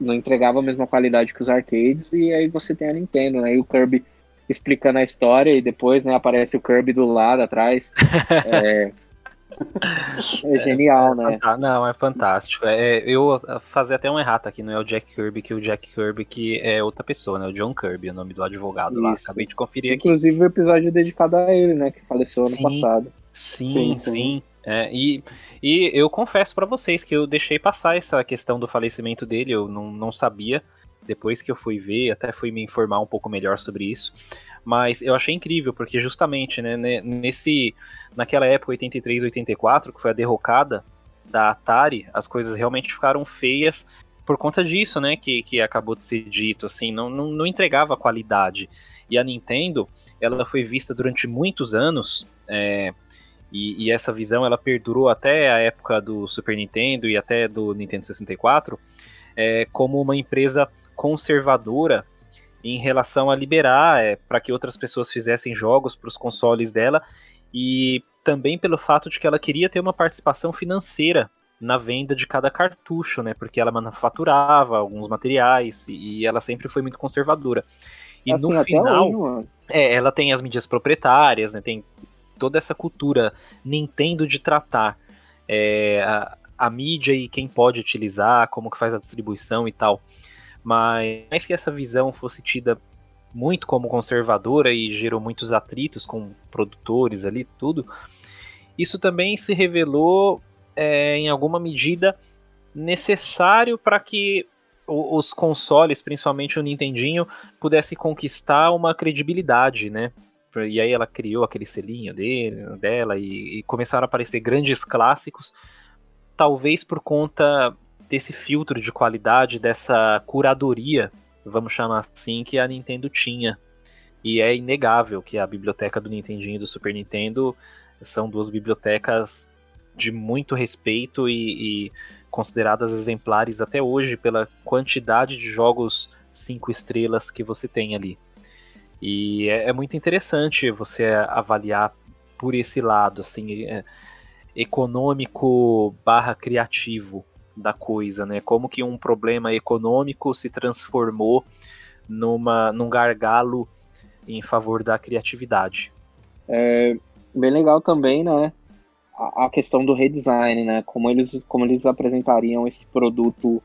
não entregava a mesma qualidade que os arcades. E aí você tem a Nintendo, né? E o Kirby explicando a história e depois, né? Aparece o Kirby do lado atrás. [laughs] É, é genial, né? Não, é fantástico. É, eu fazer até um errata aqui, não é o Jack Kirby, que o Jack Kirby que é outra pessoa, né? O John Kirby, o nome do advogado lá. Isso. Acabei de conferir aqui. Inclusive o episódio dedicado a ele, né? Que faleceu ano Sim. passado. Sim, Sim, sim. sim. É, e, e eu confesso pra vocês que eu deixei passar essa questão do falecimento dele, eu não, não sabia. Depois que eu fui ver, até fui me informar um pouco melhor sobre isso. Mas eu achei incrível, porque justamente, né, ne- nesse, naquela época, 83, 84, que foi a derrocada da Atari, as coisas realmente ficaram feias por conta disso, né, que, que acabou de ser dito, assim, não, não, não entregava qualidade. E a Nintendo, ela foi vista durante muitos anos, é, e, e essa visão ela perdurou até a época do Super Nintendo e até do Nintendo 64, é, como uma empresa conservadora em relação a liberar é, para que outras pessoas fizessem jogos para os consoles dela e também pelo fato de que ela queria ter uma participação financeira na venda de cada cartucho, né? Porque ela manufaturava alguns materiais e, e ela sempre foi muito conservadora. E assim, no final, hoje, é, ela tem as mídias proprietárias, né? Tem toda essa cultura Nintendo de tratar é, a, a mídia e quem pode utilizar, como que faz a distribuição e tal. Mas mais que essa visão fosse tida muito como conservadora e gerou muitos atritos com produtores ali, tudo, isso também se revelou é, em alguma medida necessário para que os consoles, principalmente o Nintendinho, pudesse conquistar uma credibilidade, né? E aí ela criou aquele selinho dele, dela e, e começaram a aparecer grandes clássicos, talvez por conta desse filtro de qualidade, dessa curadoria, vamos chamar assim, que a Nintendo tinha. E é inegável que a biblioteca do Nintendinho e do Super Nintendo são duas bibliotecas de muito respeito e, e consideradas exemplares até hoje pela quantidade de jogos cinco estrelas que você tem ali. E é, é muito interessante você avaliar por esse lado, assim, é, econômico barra criativo da coisa, né? Como que um problema econômico se transformou numa, num gargalo em favor da criatividade. Bem legal também, né? A, a questão do redesign, né? Como eles, como eles apresentariam esse produto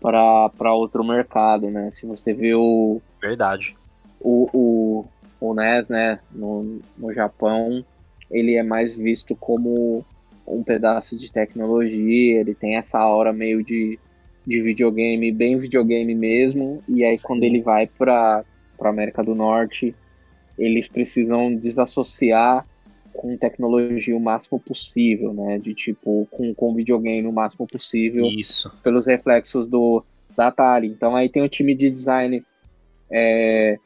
para outro mercado, né? Se você vê o. Verdade. O, o, o NES, né, no, no Japão, ele é mais visto como um pedaço de tecnologia, ele tem essa aura meio de, de videogame, bem videogame mesmo, e aí Sim. quando ele vai para a América do Norte, eles precisam desassociar com tecnologia o máximo possível, né? De tipo, com, com videogame o máximo possível. Isso. Pelos reflexos do, da Atari. Então aí tem o time de design é,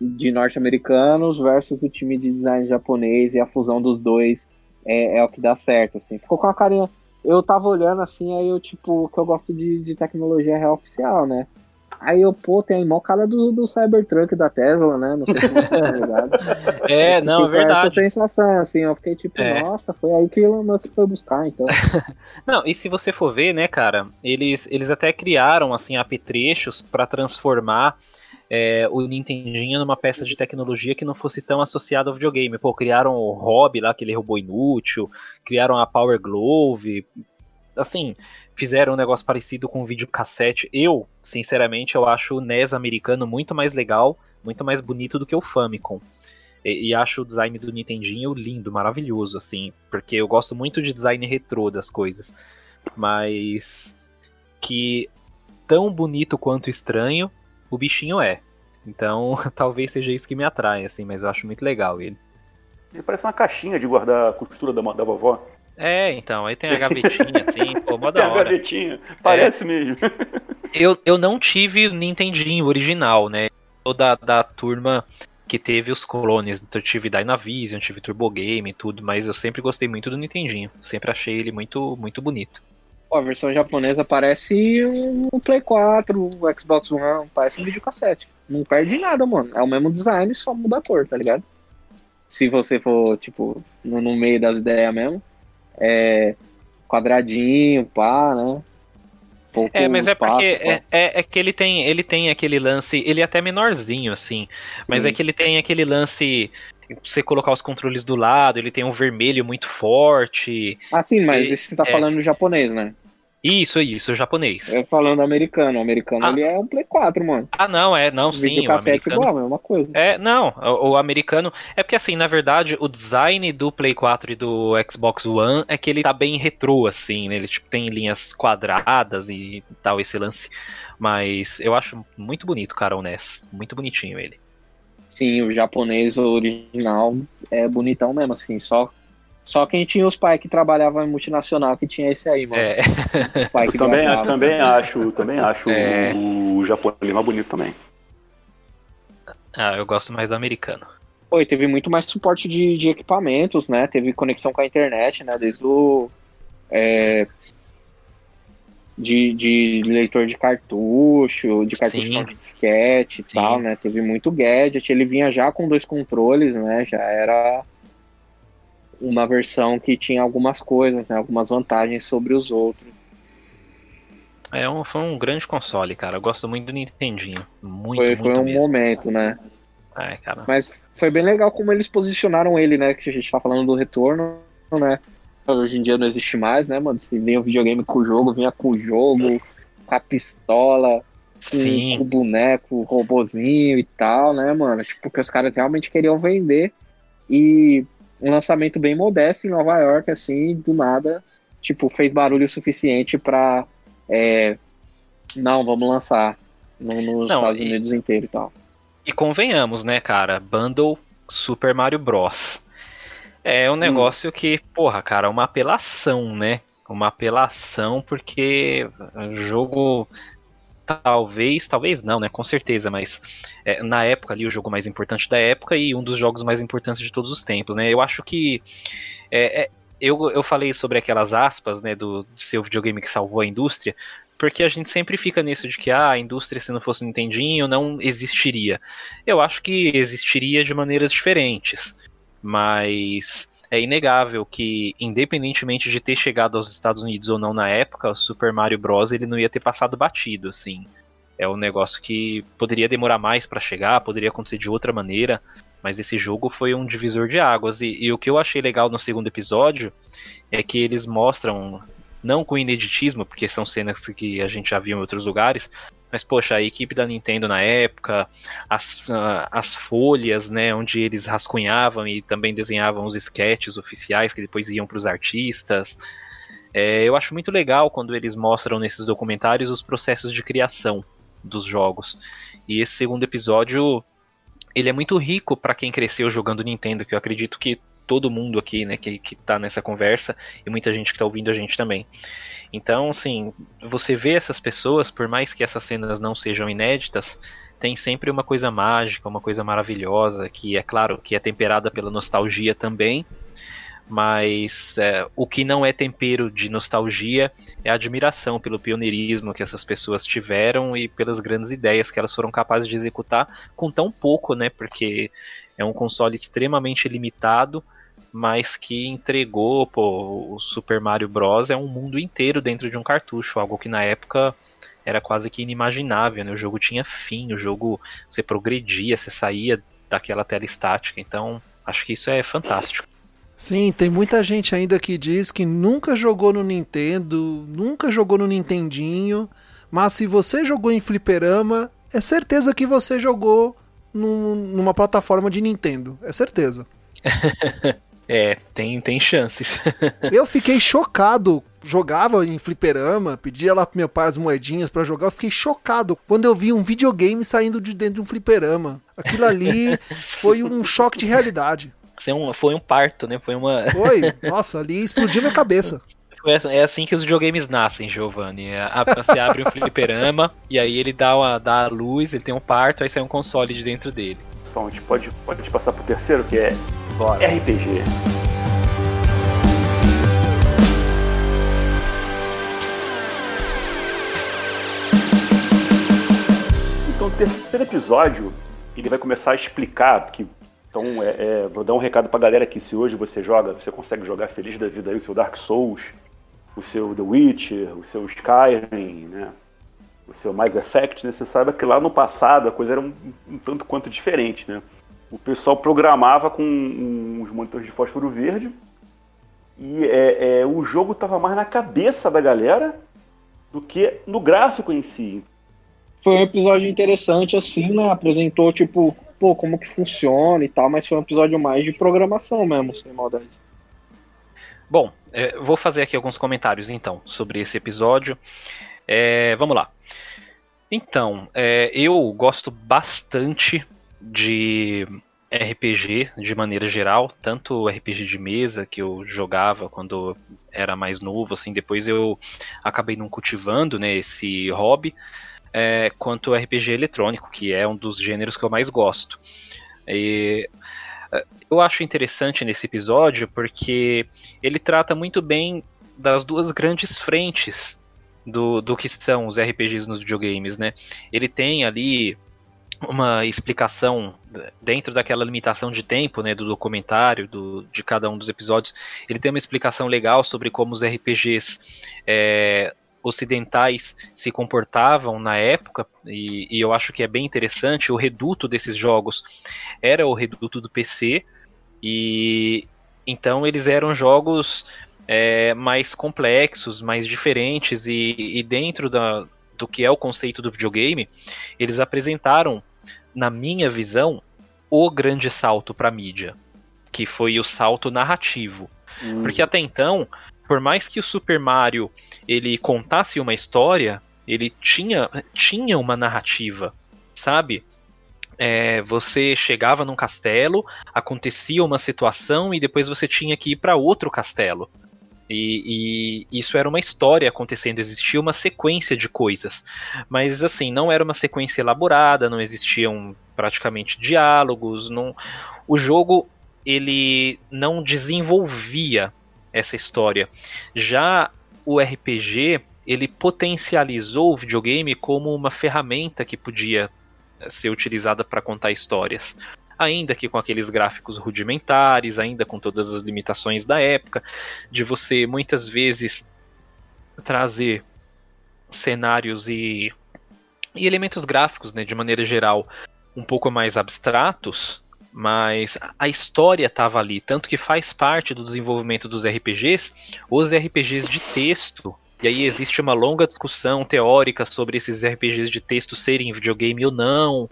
de norte-americanos versus o time de design japonês e a fusão dos dois é, é, o que dá certo, assim. Ficou com a carinha. Eu tava olhando assim, aí eu, tipo, que eu gosto de, de tecnologia real oficial, né? Aí eu, pô, tem a mó cara do, do Cybertruck da Tesla, né? Não sei se você tá ligado. [laughs] é, não, é verdade. Essa sensação, assim, eu fiquei tipo, é. nossa, foi aí que o Elon Musk foi buscar, então. [laughs] não, e se você for ver, né, cara, eles, eles até criaram, assim, apetrechos para transformar é, o Nintendinho numa peça de tecnologia que não fosse tão associada ao videogame. Pô, criaram o Hobby lá, aquele robô inútil, criaram a Power Glove, assim, fizeram um negócio parecido com o videocassete. Eu, sinceramente, eu acho o NES americano muito mais legal, muito mais bonito do que o Famicom. E, e, acho o design do Nintendinho lindo, maravilhoso, assim, porque eu gosto muito de design retrô das coisas. Mas que tão bonito quanto estranho, o bichinho é. Então, [laughs] talvez seja isso que me atrai, assim, mas eu acho muito legal ele. Ele parece uma caixinha de guardar a costura da, da vovó. É, então, aí tem a gavetinha, [laughs] assim, pô, mó da hora. a gavetinha, parece é. mesmo. [laughs] eu, eu não tive Nintendinho original, né? Eu da, da turma que teve os clones. Eu tive Dynavision, tive Turbo Game e tudo, mas eu sempre gostei muito do Nintendinho. Sempre achei ele muito, muito bonito. A versão japonesa parece um Play 4, o Xbox One, parece um videocassete. Não perde nada, mano. É o mesmo design, só muda a cor, tá ligado? Se você for, tipo, no, no meio das ideias mesmo. É quadradinho, pá, né? Pouco é, mas é espaço, porque é, é, é, que ele tem, ele tem aquele lance, ele é até menorzinho, assim, Sim. mas é que ele tem aquele lance você colocar os controles do lado, ele tem um vermelho muito forte. Ah, sim, mas esse você tá é... falando japonês, né? Isso, isso, japonês. Eu falando americano, o americano ah. ele é um Play 4, mano. Ah, não, é, não, o sim, o americano. igual, é uma coisa. É, não, o, o, americano é porque assim, na verdade, o design do Play 4 e do Xbox One é que ele tá bem retrô assim, né? Ele tipo tem linhas quadradas e tal esse lance. Mas eu acho muito bonito, cara, o NES, muito bonitinho ele. Sim, o japonês original é bonitão mesmo, assim, só só quem tinha os pais que trabalhavam em multinacional que tinha esse aí, mano. É. Pai que também, também acho, também acho é. o, o japonês mais bonito também. Ah, eu gosto mais do americano. Pô, e teve muito mais suporte de, de equipamentos, né? Teve conexão com a internet, né? Desde o. É, de, de leitor de cartucho, de cartucho de disquete e Sim. tal, né? Teve muito gadget. Ele vinha já com dois controles, né? Já era uma versão que tinha algumas coisas, né, algumas vantagens sobre os outros. É um, foi um grande console, cara. Eu gosto muito do Nintendinho. Muito, foi, muito foi um mesmo. momento, né? É, cara. Mas foi bem legal como eles posicionaram ele, né? Que a gente tá falando do retorno, né? Hoje em dia não existe mais, né, mano? Se vinha o videogame com o jogo, vinha com o jogo, com a pistola, com, com o boneco, o robozinho e tal, né, mano? Tipo, porque os caras realmente queriam vender. E um lançamento bem modesto em Nova York, assim, do nada, tipo, fez barulho suficiente para é, não, vamos lançar no, nos não, Estados Unidos e, inteiro e tal. E convenhamos, né, cara, Bundle Super Mario Bros. É um hum. negócio hum. que, porra, cara, uma apelação, né? Uma apelação porque jogo talvez, talvez não, né? Com certeza, mas é, na época ali o jogo mais importante da época e um dos jogos mais importantes de todos os tempos, né? Eu acho que é, é, eu, eu falei sobre aquelas aspas, né, do, seu videogame que salvou a indústria, porque a gente sempre fica nisso de que ah, a indústria se não fosse o Nintendinho não existiria. Eu acho que existiria de maneiras diferentes, mas é inegável que, independentemente de ter chegado aos Estados Unidos ou não na época, o Super Mario Bros. ele não ia ter passado batido, assim. É um negócio que poderia demorar mais para chegar, poderia acontecer de outra maneira, mas esse jogo foi um divisor de águas. E, e, o que eu achei legal no segundo episódio é que eles mostram não com ineditismo, porque são cenas que a gente já viu em outros lugares, mas, poxa, a equipe da Nintendo na época, as, uh, as folhas, né, onde eles rascunhavam e também desenhavam os sketches oficiais que depois iam para os artistas. É, eu acho muito legal quando eles mostram nesses documentários os processos de criação dos jogos. E esse segundo episódio, ele é muito rico para quem cresceu jogando Nintendo, que eu acredito que todo mundo aqui, né, que, que tá nessa conversa, e muita gente que tá ouvindo a gente também. Então, assim, você vê essas pessoas, por mais que essas cenas não sejam inéditas, tem sempre uma coisa mágica, uma coisa maravilhosa, que é claro que é temperada pela nostalgia também, mas é, o que não é tempero de nostalgia é a admiração pelo pioneirismo que essas pessoas tiveram e pelas grandes ideias que elas foram capazes de executar com tão pouco, né? Porque é um console extremamente limitado mas que entregou, pô, o Super Mario Bros. é um mundo inteiro dentro de um cartucho, algo que na época era quase que inimaginável, né? O jogo tinha fim, o jogo você progredia, você saía daquela tela estática, então acho que isso é fantástico. Sim, tem muita gente ainda que diz que nunca jogou no Nintendo, nunca jogou no Nintendinho, mas se você jogou em fliperama, é certeza que você jogou num, numa plataforma de Nintendo, é certeza. [laughs] É, tem, tem chances. [laughs] eu fiquei chocado. Jogava em fliperama, pedia lá pro meu pai as moedinhas para jogar. Eu fiquei chocado quando eu vi um videogame saindo de dentro de um fliperama. Aquilo ali [laughs] foi um choque de realidade. Foi um parto, né? Foi uma. [laughs] Foi, nossa, ali explodiu minha cabeça. É assim que os videogames nascem, Giovanni. É, você abre um fliperama e aí ele dá, uma, dá a luz, ele tem um parto, aí sai um console de dentro dele. Só, a gente pode, pode passar pro terceiro, que é Bora. RPG. Então, o terceiro episódio, ele vai começar a explicar que então, é, é, vou dar um recado pra galera que se hoje você joga, você consegue jogar feliz da vida aí o seu Dark Souls, o seu The Witcher, o seu Skyrim, né? O seu Mass Effect, né? Você saiba que lá no passado a coisa era um, um tanto quanto diferente, né? o pessoal programava com uns monitores de fósforo verde e é, é, o jogo estava mais na cabeça da galera do que no gráfico em si. Foi um episódio interessante, assim, né? Apresentou, tipo, pô, como que funciona e tal, mas foi um episódio mais de programação mesmo, sem maldade. Bom, é, vou fazer aqui alguns comentários então sobre esse episódio. É, vamos lá. Então, é, eu gosto bastante de RPG de maneira geral, tanto RPG de mesa que eu jogava quando era mais novo, assim, depois eu acabei não cultivando, né, esse hobby, é, quanto RPG eletrônico, que é um dos gêneros que eu mais gosto. E, é, eu acho interessante nesse episódio porque ele trata muito bem das duas grandes frentes do, do que são os RPGs nos videogames, né? Ele tem ali uma explicação dentro daquela limitação de tempo, né, do documentário, do, de cada um dos episódios. Ele tem uma explicação legal sobre como os RPGs é, ocidentais se comportavam na época, e, e, eu acho que é bem interessante. O reduto desses jogos era o reduto do PC, e então eles eram jogos é, mais complexos, mais diferentes, e, e dentro da, do que é o conceito do videogame, eles apresentaram, na minha visão, o grande salto para mídia, que foi o salto narrativo. Hum. Porque até então, por mais que o Super Mario ele contasse uma história, ele tinha, tinha uma narrativa, sabe? É, você chegava num castelo, acontecia uma situação e depois você tinha que ir para outro castelo. E, e, isso era uma história acontecendo, existia uma sequência de coisas. Mas assim, não era uma sequência elaborada, não existiam praticamente diálogos. Não... O jogo ele não desenvolvia essa história. Já o RPG ele potencializou o videogame como uma ferramenta que podia ser utilizada para contar histórias ainda que com aqueles gráficos rudimentares, ainda com todas as limitações da época, de você muitas vezes trazer cenários e, e elementos gráficos, né, de maneira geral, um pouco mais abstratos, mas a história estava ali, tanto que faz parte do desenvolvimento dos RPGs, os RPGs de texto. E aí existe uma longa discussão teórica sobre esses RPGs de texto serem videogame ou não,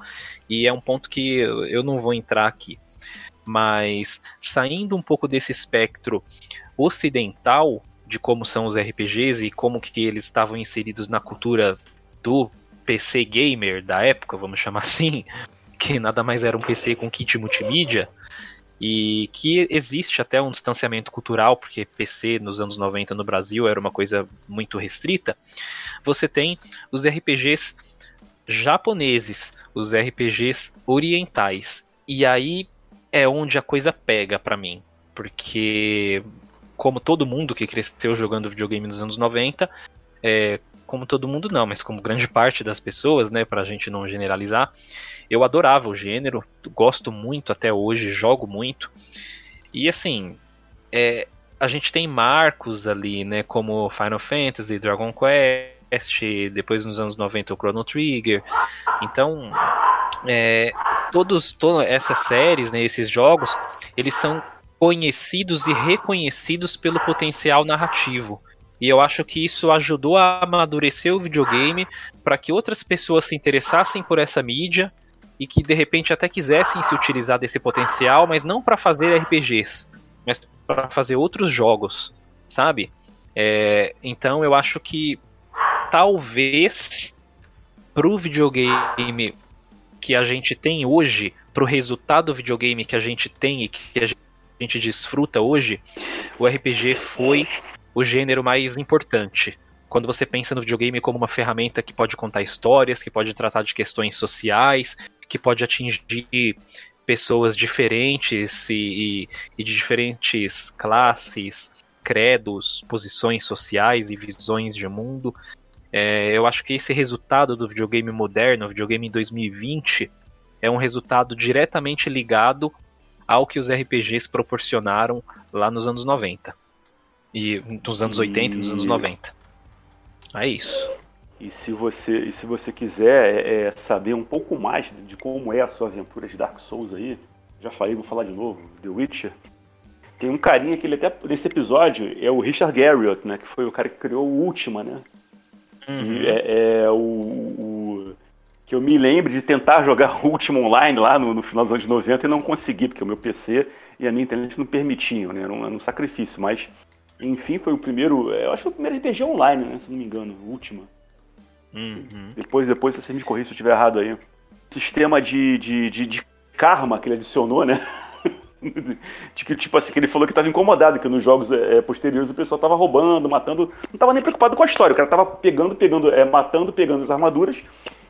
e é um ponto que eu não vou entrar aqui. Mas saindo um pouco desse espectro ocidental de como são os RPGs e como que eles estavam inseridos na cultura do PC gamer da época, vamos chamar assim, [laughs] que nada mais era um PC com kit multimídia, e que existe até um distanciamento cultural, porque PC nos anos 90 no Brasil era uma coisa muito restrita, você tem os RPGs japoneses, os RPGs orientais. E aí é onde a coisa pega para mim, porque como todo mundo que cresceu jogando videogame nos anos 90, é, como todo mundo não, mas como grande [laughs] parte das pessoas, né, pra gente não generalizar, eu adorava o gênero, gosto muito até hoje, jogo muito. E assim, é, a gente tem marcos ali, né, como Final Fantasy, Dragon Quest, depois nos anos 90 o Chrono Trigger. Então, é, todos, todas essas séries, né, esses jogos, eles são conhecidos e reconhecidos pelo potencial narrativo. E eu acho que isso ajudou a amadurecer o videogame para que outras pessoas se interessassem por essa mídia e que de repente até quisessem se utilizar desse potencial, mas não para fazer RPGs, mas para fazer outros jogos, sabe? É, então eu acho que talvez pro videogame que a gente tem hoje, pro resultado do videogame que a gente tem e que a gente desfruta hoje, o RPG foi o gênero mais importante quando você pensa no videogame como uma ferramenta que pode contar histórias, que pode tratar de questões sociais, que pode atingir pessoas diferentes e, e, de diferentes classes, credos, posições sociais e visões de mundo. É, eu acho que esse resultado do videogame moderno, videogame em 2020, é um resultado diretamente ligado ao que os RPGs proporcionaram lá nos anos 90. E nos anos 80 e nos anos 90. É isso. E se você, e se você quiser é, é, saber um pouco mais de como é a sua aventura de Dark Souls aí, já falei, vou falar de novo, The Witcher. Tem um carinha que ele até nesse episódio é o Richard Garriott, né? Que foi o cara que criou o Ultima, né? Uhum. É, é o, o, que eu me lembro de tentar jogar [laughs] Ultima online lá no, no, final dos anos 90 e não consegui, porque o meu PC e a minha internet não permitiam, né? Era um, era um sacrifício, mas enfim, foi o primeiro. Eu acho que foi o primeiro RPG online, né? Se não me engano, o último. Uhum. Depois, depois, você me corrija se eu estiver errado aí. Sistema de, de, de, de karma que ele adicionou, né? [laughs] de que, tipo assim, que ele falou que estava incomodado, que nos jogos é, posteriores o pessoal estava roubando, matando, não estava nem preocupado com a história, o cara estava pegando, pegando, é, matando, pegando as armaduras,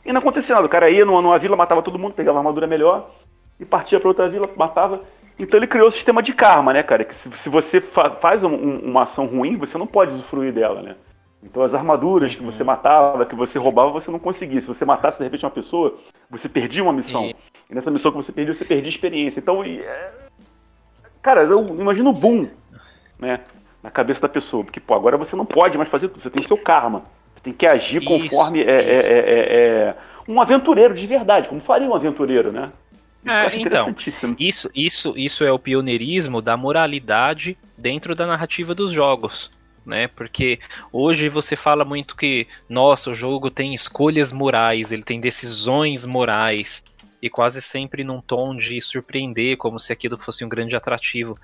e não acontecia nada. O cara ia numa, numa vila, matava todo mundo, pegava a armadura melhor, e partia para outra vila, matava, então ele criou o sistema de karma, né, cara? Que se, se você fa faz um, uma ação ruim, você não pode usufruir dela, né? Então as armaduras que você uhum. matava, que você roubava, você não conseguia. Se você matasse de repente uma pessoa, você perdia uma missão. E, e nessa missão que você perdeu, você perdia experiência. Então, e, é... cara, eu imagino o boom, né? Na cabeça da pessoa. Porque, pô, agora você não pode mais fazer tudo. Você tem o seu karma. Você tem que agir isso, conforme é, é, é, é, um aventureiro de verdade, como faria um aventureiro, né? É, então, isso, isso, isso é o pioneirismo da moralidade dentro da narrativa dos jogos. Né? Porque hoje você fala muito que, nossa, o jogo tem escolhas morais, ele tem decisões morais, e quase sempre num tom de surpreender, como se aquilo fosse um grande atrativo.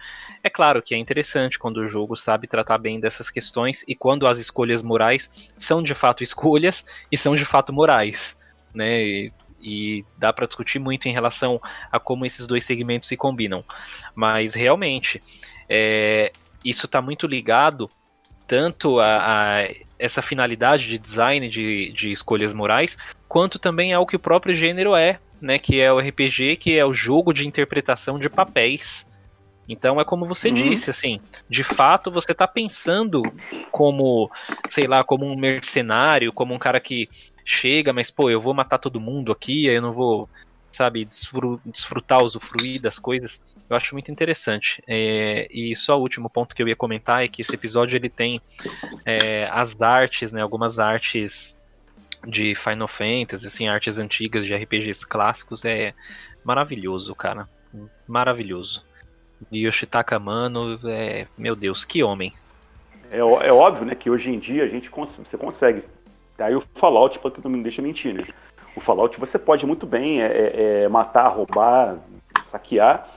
É claro que é interessante quando o jogo sabe tratar bem dessas questões e quando as escolhas morais são de fato escolhas e são de fato morais. Né? E e dá para discutir muito em relação a como esses dois segmentos se combinam. Mas realmente, é, isso está muito ligado tanto a, a, essa finalidade de design de, de escolhas morais, quanto também ao que o próprio gênero é, né, que é o RPG, que é o jogo de interpretação de papéis. Então é como você uhum. disse, assim, de fato você está pensando como, sei lá, como um mercenário, como um cara que chega, mas pô, eu vou matar todo mundo aqui, aí eu não vou, sabe, desfrutar, usufruir das coisas. Eu acho muito interessante. É, e só o último ponto que eu ia comentar é que esse episódio ele tem é, as artes, né, algumas artes de Final Fantasy, assim, artes antigas de RPGs clássicos, é maravilhoso, cara. maravilhoso. Yoshitaka Mano, é, meu Deus, que homem. É, é óbvio, né, que hoje em dia a gente cons você consegue. Aí o Fallout, para que não me deixa mentir, né? O Fallout você pode muito bem é, é, é, matar, roubar, saquear,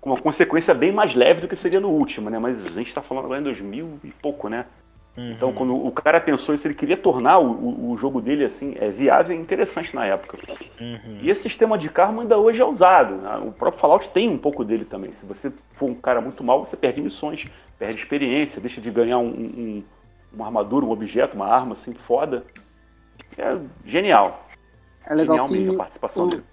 com uma consequência bem mais leve do que seria no último, né? Mas a gente está falando agora em 2000 e pouco, né? Uhum. Então, quando o cara pensou isso, ele queria tornar o, o, o, jogo dele assim é viável e interessante na época. Uhum. E esse sistema de karma ainda hoje é usado. Né? O próprio Fallout tem um pouco dele também. Se você for um cara muito mal, você perde missões, perde experiência, deixa de ganhar um, um, uma armadura, um objeto, uma arma assim foda. É genial. É legal genial que mesmo a participação o... dele.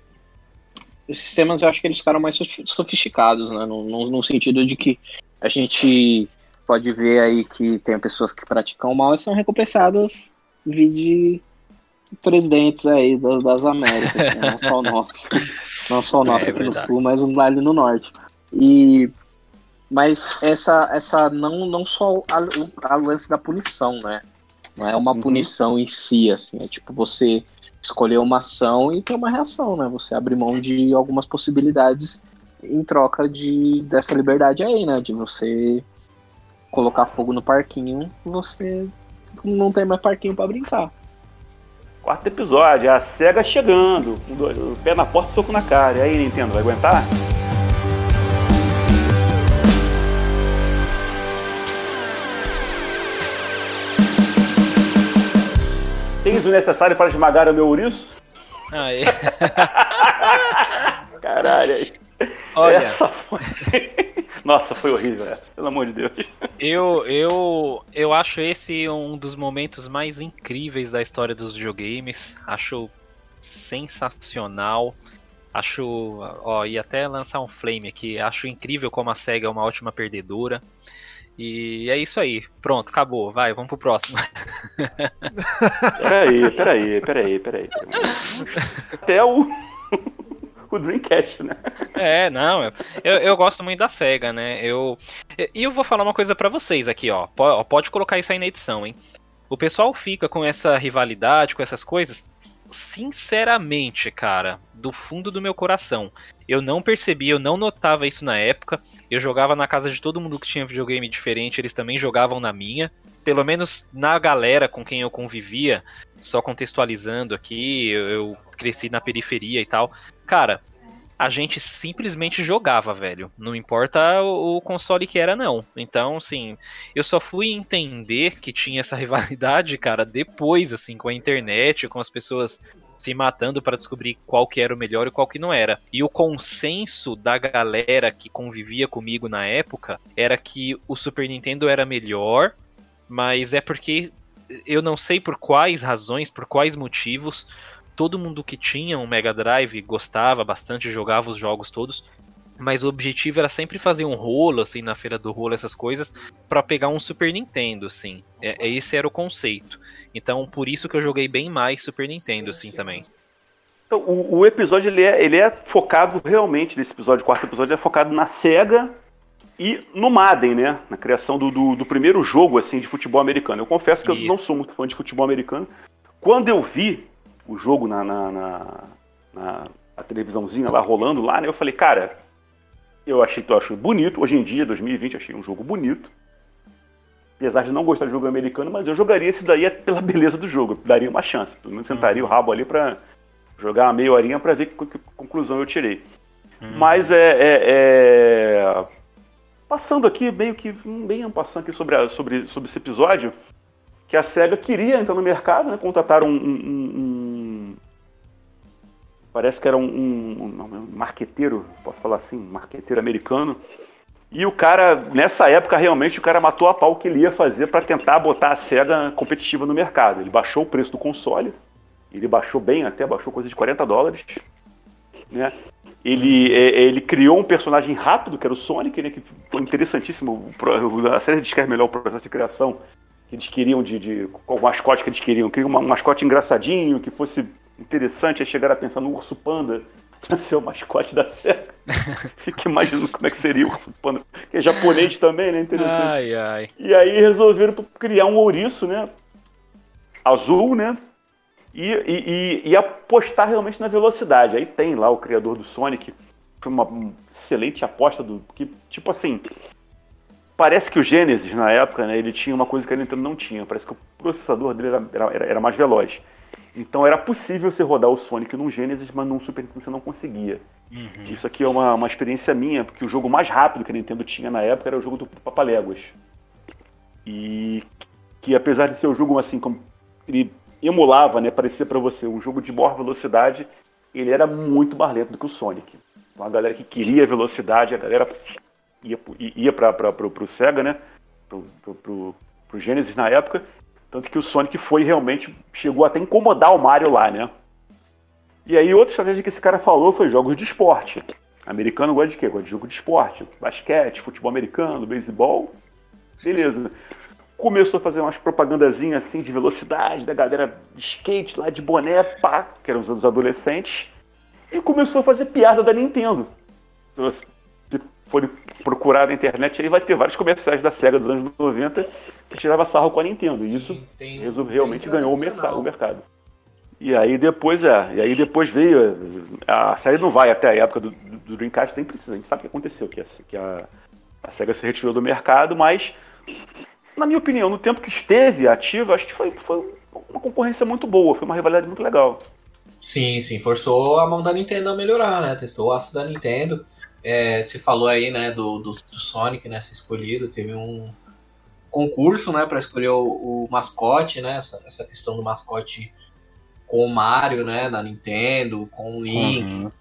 Os sistemas eu acho que eles ficaram mais sofisticados, né? No, no, no sentido de que a gente pode ver aí que tem pessoas que praticam mal e são recompensadas de presidentes aí das, das Américas, né? não só o nosso, não só o nosso é, aqui verdade. no sul, mas ali no norte. E mas essa essa não não só a, a lance da punição, né? Não é uma uhum. punição em si, assim, é tipo você escolher uma ação e ter uma reação, né? Você abre mão de algumas possibilidades em troca de dessa liberdade aí, né? De você colocar fogo no parquinho, você não tem mais parquinho para brincar. Quarto episódio, a SEGA chegando, o pé na porta e soco na cara. E aí, Nintendo, vai aguentar? Tens o necessário para esmagar o meu ouriço? Aí. [laughs] Caralho. Olha. Essa foi... Nossa, foi horrível essa, pelo amor de Deus. Eu, eu, eu acho esse um dos momentos mais incríveis da história dos videogames. Acho sensacional. Acho. Ó, ia até lançar um flame aqui. Acho incrível como a SEGA é uma ótima perdedora. E é isso aí. Pronto, acabou. Vai, vamos pro próximo. [laughs] peraí, peraí, peraí, peraí. [laughs] Até o o Dreamcast, né? É, não, eu, eu gosto muito da SEGA, né? Eu, e eu vou falar uma coisa para vocês aqui, ó. Pode colocar isso aí na edição, hein? O pessoal fica com essa rivalidade, com essas coisas. Sinceramente, cara, do fundo do meu coração, eu não percebi, eu não notava isso na época. Eu jogava na casa de todo mundo que tinha videogame diferente, eles também jogavam na minha. Pelo menos na galera com quem eu convivia, só contextualizando aqui, eu, eu cresci na periferia e tal. Cara, a gente simplesmente jogava, velho. Não importa o, console que era, não. Então, assim, eu só fui entender que tinha essa [laughs] rivalidade, cara, depois, assim, com a internet, com as pessoas se matando para descobrir qual que era o melhor e qual que não era. E o consenso da galera que convivia comigo na época era que o Super Nintendo era melhor, mas é porque eu não sei por quais razões, por quais motivos, todo mundo que tinha um Mega Drive gostava bastante, jogava os jogos todos, mas o objetivo era sempre fazer um rolo, assim, na feira do rolo, essas coisas, para pegar um Super Nintendo, assim. É, é, esse era o conceito. Então, por isso que eu joguei bem mais Super Nintendo, assim, também. Então, o, o, episódio, ele é, ele é focado, realmente, nesse episódio, quarto episódio, é focado na SEGA e no Madden, né? Na criação do, do, do, primeiro jogo, assim, de futebol americano. Eu confesso que e... eu não sou muito fã de futebol americano. Quando eu vi o jogo na, na, na, na televisãozinha lá, rolando lá, né? Eu falei, cara, eu achei, eu acho bonito. Hoje em dia, 2020, achei um jogo bonito. Apesar de não gostar de jogo americano, mas eu jogaria esse daí pela [laughs] beleza do jogo. Daria uma chance. Pelo menos sentaria uhum. o rabo ali pra jogar uma meia horinha pra ver que, que conclusão eu tirei. Uhum. Mas é, é, é, Passando aqui, meio que. Bem passando aqui sobre, a, sobre, sobre esse episódio, que a SEGA queria entrar no mercado, né? Contrataram um, um, um parece que era um, um, marqueteiro, posso falar assim, um marqueteiro americano. E o cara, nessa época, realmente o cara matou a pau que ele ia fazer para tentar botar a SEGA competitiva no mercado. Ele baixou o preço do console, ele baixou bem, até baixou coisa de 40 dólares. Né? Ele, é, ele criou um personagem rápido, que era o Sonic, né, que foi interessantíssimo. A série descreve melhor o processo de criação que eles queriam de, de qual mascote que eles queriam. Queriam um mascote engraçadinho, que fosse interessante, aí chegaram a pensar no urso panda [laughs] para ser o mascote da série. [laughs] Fica imaginando como é que seria o urso panda, que é japonês também, né? Interessante. Ai, ai. E aí resolveram criar um ouriço, né? Azul, né? E, e, e, e, apostar realmente na velocidade. Aí tem lá o criador do Sonic, foi uma excelente aposta do. Que, tipo assim. Parece que o Genesis, na época, né, ele tinha uma coisa que a Nintendo não tinha. Parece que o processador dele era, era, era mais veloz. Então era possível você rodar o Sonic num Genesis, mas num Super Nintendo você não conseguia. Uhum. Isso aqui é uma, uma experiência minha, porque o jogo mais rápido que a Nintendo tinha na época era o jogo do Papaléguas. E que apesar de ser um jogo assim, como ele emulava, né, parecia para você um jogo de maior velocidade, ele era muito mais lento do que o Sonic. Uma galera que queria velocidade, a galera ia, ia para o Sega, né, pro, pro Genesis na época, tanto que o Sonic foi realmente, chegou até incomodar o Mario lá, né. E aí outra estratégia que esse cara falou foi jogos de esporte. Americano gosta de quê? Gosta de jogo de esporte, basquete, futebol americano, beisebol, beleza começou a fazer umas propagandazinhas assim de velocidade, da galera de skate lá de boné, pá, que eram os adolescentes, e começou a fazer piada da Nintendo. For procurar na internet aí vai ter vários comerciais da SEGA dos anos 90 que tirava sarro com a Nintendo. Sim, e isso tem, realmente ganhou o mercado. E aí depois é, e aí depois veio a série não vai até a época do, do Dreamcast nem precisa, a gente sabe o que aconteceu, que a, que a, a Sega se retirou do mercado, mas na minha opinião, no tempo que esteve ativo, acho que foi, foi uma concorrência muito boa, foi uma rivalidade muito legal. Sim, sim, forçou a mão da Nintendo a melhorar, né? Testou o aço da Nintendo. É, se falou aí, né, do, do, do, Sonic, né, ser escolhido, teve um concurso, né, para escolher o, o, mascote, né, essa, essa questão do mascote com o Mario, né, na Nintendo, com o Link uhum.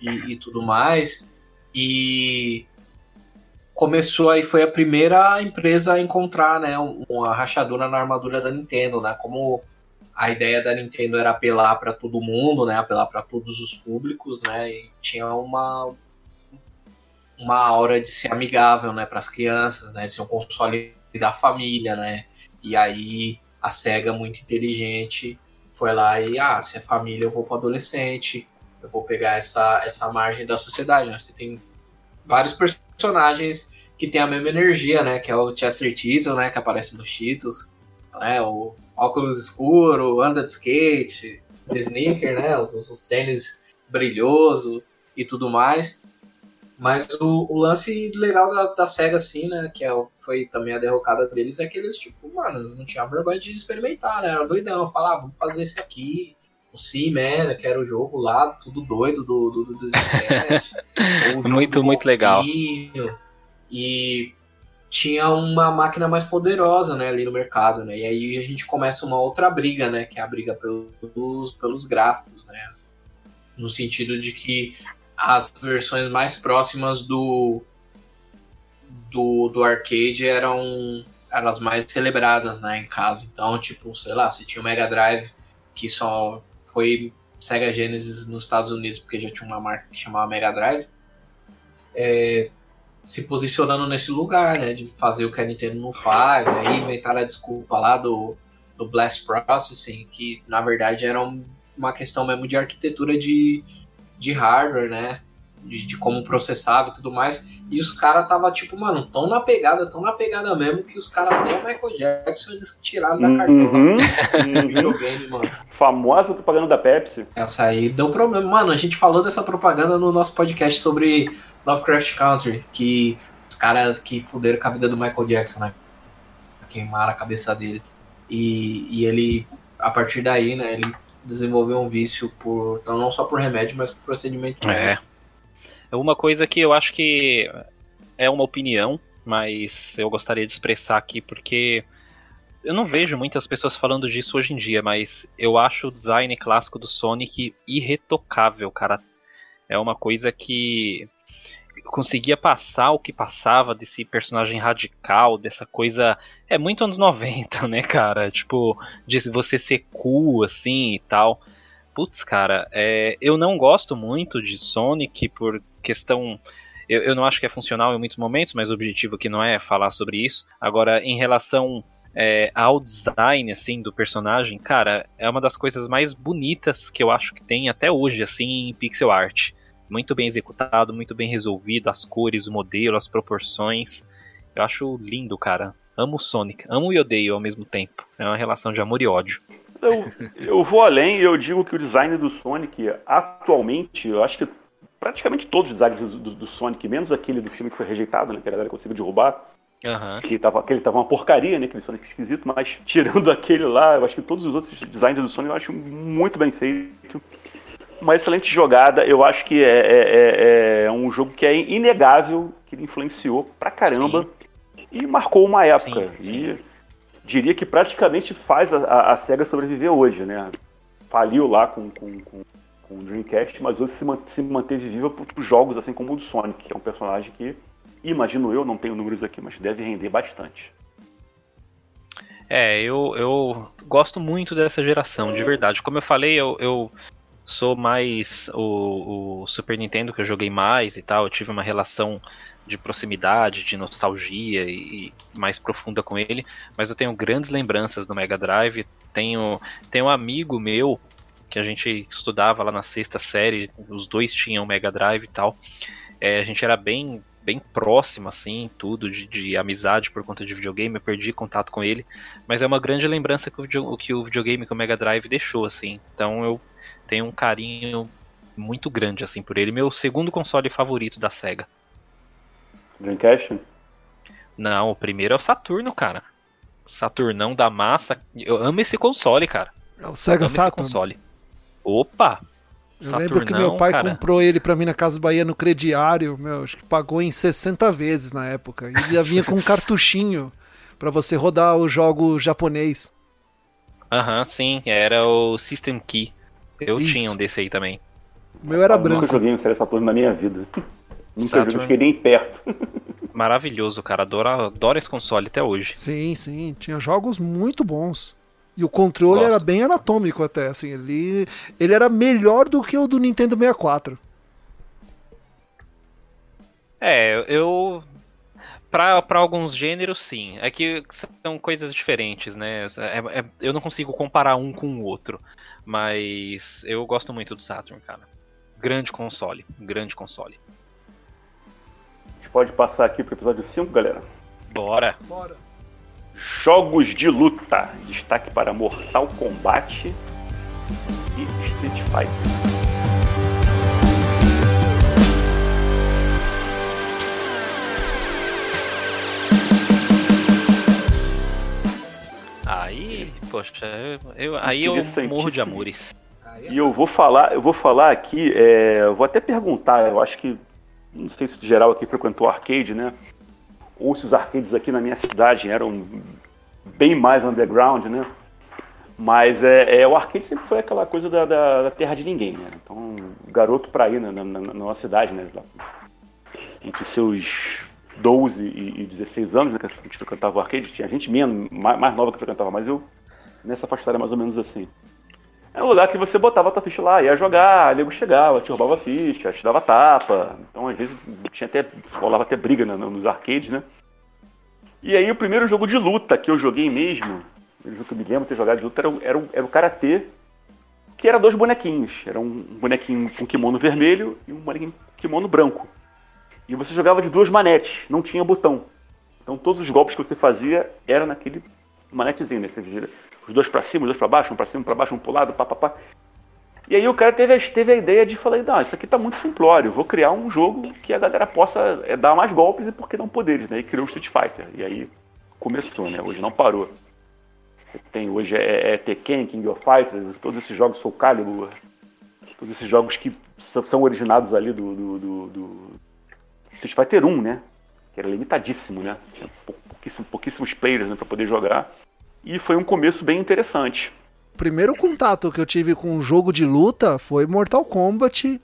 e, e tudo mais. E começou aí, foi a primeira empresa a encontrar, né, uma rachadura na armadura da Nintendo, né, como a ideia da Nintendo era apelar para todo mundo, né, apelar para todos os públicos, né, e tinha uma uma aura de ser amigável, né, para as crianças, né, de ser um console da família, né, e aí a Sega muito inteligente foi lá e ah, se é família eu vou para adolescente, eu vou pegar essa essa margem da sociedade, né, você tem vários personagens que tem a mesma energia, né? Que é o Chester Cheetos, né? Que aparece no Cheetos, né? O óculos escuro, anda de skate, de sneaker, né? Os, os tênis brilhoso e tudo mais. Mas o, o lance legal da, da, SEGA, assim, né? Que é, foi também a derrocada deles, é que eles, tipo, mano, eles não tinham vergonha de experimentar, né? Era doidão. Falar, ah, vamos fazer esse aqui. O Seaman, que era o jogo lá, tudo doido do, do, do, do [laughs] Muito, muito legal. E tinha uma máquina mais poderosa, né, ali no mercado, né? E aí a gente começa uma outra briga, né, que é a briga pelos, pelos gráficos, né? No sentido de que as versões mais próximas do do, do arcade eram elas mais celebradas, né, em casa. Então, tipo, sei lá, se tinha o Mega Drive que só foi Sega Genesis nos Estados Unidos porque já tinha uma marca que chamava Mega Drive. É, se posicionando nesse lugar, né? De fazer o que a Nintendo não faz, né? inventar a desculpa lá do, do Blast Processing, que na verdade era uma questão mesmo de arquitetura de, de hardware, né? De, de como processava e tudo mais. E os caras tava tipo, mano, tão na pegada, tão na pegada mesmo, que os caras até o Michael Jackson eles tiraram da carteira uhum, uhum. videogame, mano. Famosa propaganda da Pepsi. Essa aí deu problema. Mano, a gente falou dessa propaganda no nosso podcast sobre Lovecraft Country, que os caras que fuderam com a vida do Michael Jackson, né? Queimaram a cabeça dele. E, e ele, a partir daí, né, ele desenvolveu um vício por não só por remédio, mas por procedimento é. É uma coisa que eu acho que é uma opinião, mas eu gostaria de expressar aqui porque eu não vejo muitas pessoas falando disso hoje em dia, mas eu acho o design clássico do Sonic irretocável, cara. É uma coisa que conseguia passar o que passava desse personagem radical, dessa coisa. É muito anos 90, né, cara? Tipo, de você ser cool, assim e tal. Putz, cara, é, eu não gosto muito de Sonic por questão. Eu, eu não acho que é funcional em muitos momentos, mas o objetivo aqui não é falar sobre isso. Agora, em relação é, ao design assim do personagem, cara, é uma das coisas mais bonitas que eu acho que tem até hoje assim em pixel art muito bem executado, muito bem resolvido, as cores, o modelo, as proporções. Eu acho lindo, cara. Amo o Sonic, amo e odeio ao mesmo tempo. É uma relação de amor e ódio. Eu, eu vou além e eu digo que o design do Sonic, atualmente, eu acho que praticamente todos os designs do, do, do, Sonic, menos aquele do filme que foi rejeitado, né? Que a galera conseguiu derrubar. Uhum. Que tava, aquele tava uma porcaria, né? Aquele Sonic esquisito, mas [laughs] tirando aquele lá, eu acho que todos os outros designs do Sonic eu acho muito bem feito. Uma excelente jogada, eu acho que é, é, é, é um jogo que é inegável, que ele influenciou pra caramba sim. e marcou uma época. Sim, sim. E diria que praticamente faz a, a, SEGA sobreviver hoje, né? Faliu lá com, com, com, com o Dreamcast, mas hoje se, se manteve viva por, por jogos assim como o do Sonic, que é um personagem que imagino eu, não tenho números aqui, mas deve render bastante. É, eu, eu gosto muito dessa geração, de verdade. Como eu falei, eu, eu sou mais o, o, Super Nintendo que eu joguei mais e tal. Eu tive uma relação de proximidade, de nostalgia e, e mais profunda com ele. Mas eu tenho grandes lembranças do Mega Drive. Tenho, tenho um amigo meu que a gente estudava lá na sexta série, os dois tinham Mega Drive e tal. É, a gente era bem bem próximo, assim, tudo, de, de, amizade por conta de videogame, eu perdi contato com ele, mas é uma grande lembrança que o, que o videogame que o Mega Drive deixou, assim, então eu tenho um carinho muito grande, assim, por ele, meu segundo console favorito da SEGA. Dreamcast? Não, o primeiro é o Saturno, cara. Saturnão da massa, eu amo esse console, cara. É o Sega Saturn? console. Opa, eu Saturnão, lembro que meu pai cara. comprou ele para mim na Casa Bahia no crediário, meu, acho que pagou em 60 vezes na época. E ele vinha com um cartuchinho para você rodar o jogo japonês. Aham, uhum, sim, era o System Key. Eu Isso. tinha um desse aí também. O meu era eu branco. Nunca joguei um Sega Saturno na minha vida. [laughs] Nunca Saturn... joguei nem perto. [laughs] Maravilhoso, cara. Adoro, adoro esse console até hoje. Sim, sim. Tinha jogos muito bons. E o controle Gosto. era bem anatômico até, assim, ele, ele era melhor do que o do Nintendo 64. É, eu para alguns gêneros, sim. É que são coisas diferentes, né? É, é, eu não consigo comparar um com o outro. Mas eu gosto muito do Saturn, cara. Grande console. Grande console. A gente pode passar aqui pro episódio 5, galera? Bora. Bora. Jogos de luta. Destaque para Mortal Kombat e Street Fighter. Aí, poxa, eu, aí eu morro de amores. E eu vou falar, eu vou falar aqui, é, eu vou até perguntar, eu acho que não sei se geral aqui frequentou arcade, né? ou se os arcades aqui na minha cidade eram bem mais underground, né? Mas é, é, o arcade sempre foi aquela coisa da, da, da terra de ninguém, né? Então, garoto pra ir na, na, na, nossa cidade, né? Entre seus 12 e, e 16 anos, né? Que a gente frequentava o arcade, tinha gente menos, mais, mais nova que frequentava, mas eu nessa faixa mais ou menos assim. É um lugar que você botava a tua ficha lá, ia jogar, nego chegava, te roubava ficha, te dava tapa. Então, às vezes, tinha até, rolava até briga né, nos arcades, né? E aí, o primeiro jogo de luta que eu joguei mesmo, o jogo que eu me lembro de ter jogado de luta, era, era, era o Karatê, que era dois bonequinhos. Era um bonequinho com kimono vermelho e um bonequinho com kimono branco. E você jogava de duas manetes, não tinha botão. Então, todos os golpes que você fazia eram naquele manetezinho, né? Você os dois para cima, os dois para baixo, um para cima, um para baixo, um pro lado, pá, pá, pá. E aí o cara teve, teve a ideia de falar, não, isso aqui tá muito simplório, vou criar um jogo que a galera possa é, dar mais golpes e por que não poderes, né? E criou o Street Fighter. E aí começou, né? Hoje não parou. Tem hoje é, é Tekken, King of Fighters, todos esses jogos Soul Calibur, todos esses jogos que são originados ali do, do, do, do Street Fighter 1, né? Que era limitadíssimo, né? Tinha pouquíssimos, pouquíssimos players né, para poder jogar e foi um começo bem interessante. O primeiro contato que eu tive com um jogo de luta foi Mortal Kombat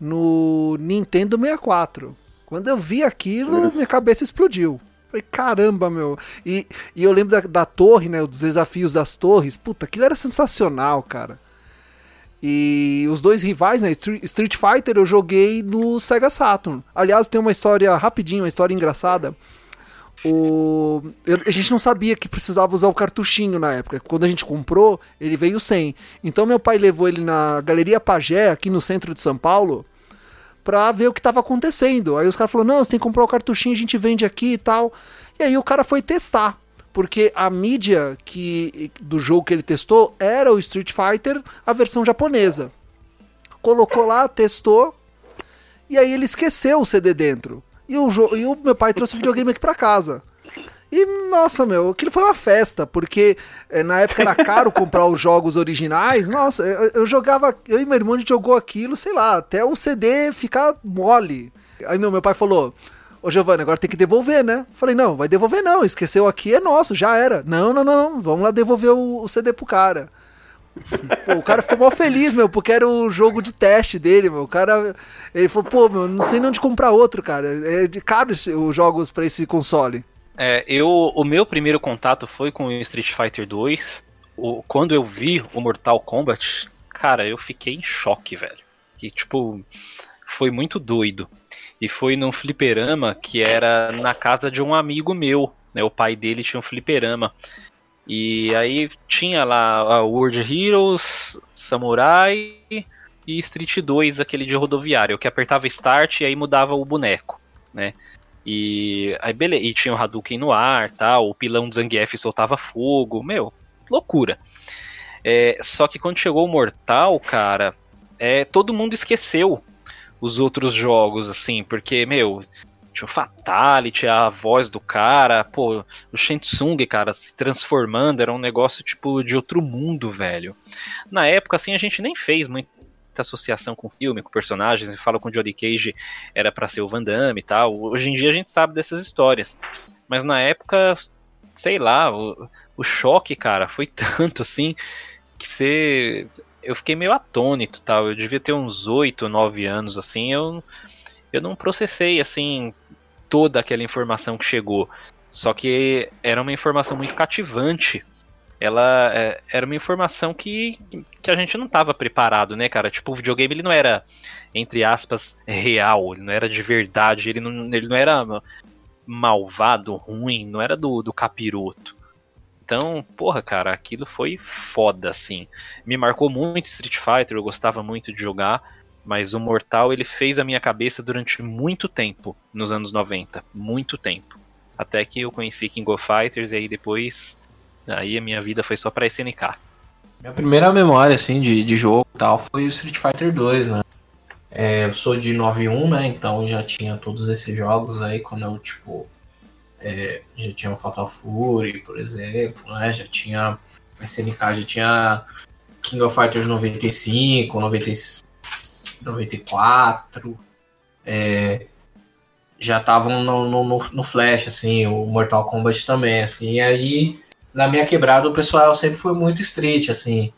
no Nintendo 64. Quando eu vi aquilo, minha cabeça explodiu. Falei, caramba, meu. E, e eu lembro da, da, torre, né? Dos desafios das torres. Puta, aquilo era sensacional, cara. E os dois rivais, né? Street Fighter eu joguei no Sega Saturn. Aliás, tem uma história rapidinho, uma história engraçada o a gente não sabia que precisava usar o cartuchinho na época. Quando a gente comprou, ele veio sem. Então meu pai levou ele na Galeria Pagé, aqui no centro de São Paulo, pra ver o que estava acontecendo. Aí os caras falaram: "Não, você tem que comprar o cartuchinho, a gente vende aqui e tal". E aí o cara foi testar, porque a mídia que do jogo que ele testou era o Street Fighter, a versão japonesa. Colocou lá, testou, E aí ele esqueceu o CD dentro. E o, e o meu pai trouxe o videogame aqui pra casa. E, nossa, meu, aquilo foi uma festa, porque é, na época era caro comprar os jogos originais. Nossa, eu, eu, jogava, eu e meu irmão a gente jogou aquilo, sei lá, até o CD ficar mole. Aí meu, meu pai falou: Ô Giovanni, agora tem que devolver, né? Falei, não, vai devolver não, esqueceu aqui, é nosso, já era. Não, não, não, não, vamos lá devolver o, o CD pro cara. Pô, o cara ficou mal feliz, meu, porque era o jogo de teste dele, meu. O cara. Ele falou, pô, meu, não sei nem onde comprar outro, cara. É de caro os jogos para esse console. É, eu. O meu primeiro contato foi com o Street Fighter 2. O, quando eu vi o Mortal Kombat, cara, eu fiquei em choque, velho. Que, tipo, foi muito doido. E foi num fliperama que era na casa de um amigo meu. Né? O pai dele tinha um fliperama. E aí tinha lá a World Heroes, Samurai e Street 2, aquele de rodoviário, que apertava Start e aí mudava o boneco, né? E aí beleza, e tinha o Hadouken no ar, tal, o pilão do Zangief soltava fogo, meu, loucura. É, só que quando chegou o Mortal, cara, é, todo mundo esqueceu os outros jogos, assim, porque, meu, tinha o Fatality, a voz do cara, pô, o Shensung, cara, se transformando, era um negócio, tipo, de outro mundo, velho. Na época, assim, a gente nem fez muita associação com filme, com personagens, gente fala com o Johnny Cage, era para ser o Van Damme e tal. Hoje em dia a gente sabe dessas histórias. Mas na época, sei lá, o, o choque, cara, foi [laughs] tanto, assim, que você eu fiquei meio atônito, tal. Eu devia ter uns 8, 9 anos assim, eu eu não processei assim toda aquela informação que chegou. Só que era uma informação muito cativante. Ela é, era uma informação que, que a gente não estava preparado, né, cara? Tipo, o videogame ele não era, entre aspas, real, ele não era de verdade, ele não, ele não era malvado, ruim, não era do, do capiroto. Então, porra, cara, aquilo foi foda, assim. Me marcou muito Street Fighter, eu gostava muito de jogar, mas o Mortal ele fez a minha cabeça durante muito tempo, nos anos 90. Muito tempo. Até que eu conheci King of Fighters e aí depois. Aí a minha vida foi só pra SNK. Minha primeira memória, assim, de, de jogo e tal foi o Street Fighter 2, né? É, eu sou de 91, né? Então já tinha todos esses jogos aí quando eu, tipo, é, já tinha o Fatal Fury, por exemplo, né? Já tinha SNK, já tinha King of Fighters 95, 96, 94. É, já estavam no, no, no, Flash, assim, o Mortal Kombat também, assim. E aí, na minha quebrada, o pessoal sempre foi muito street, assim.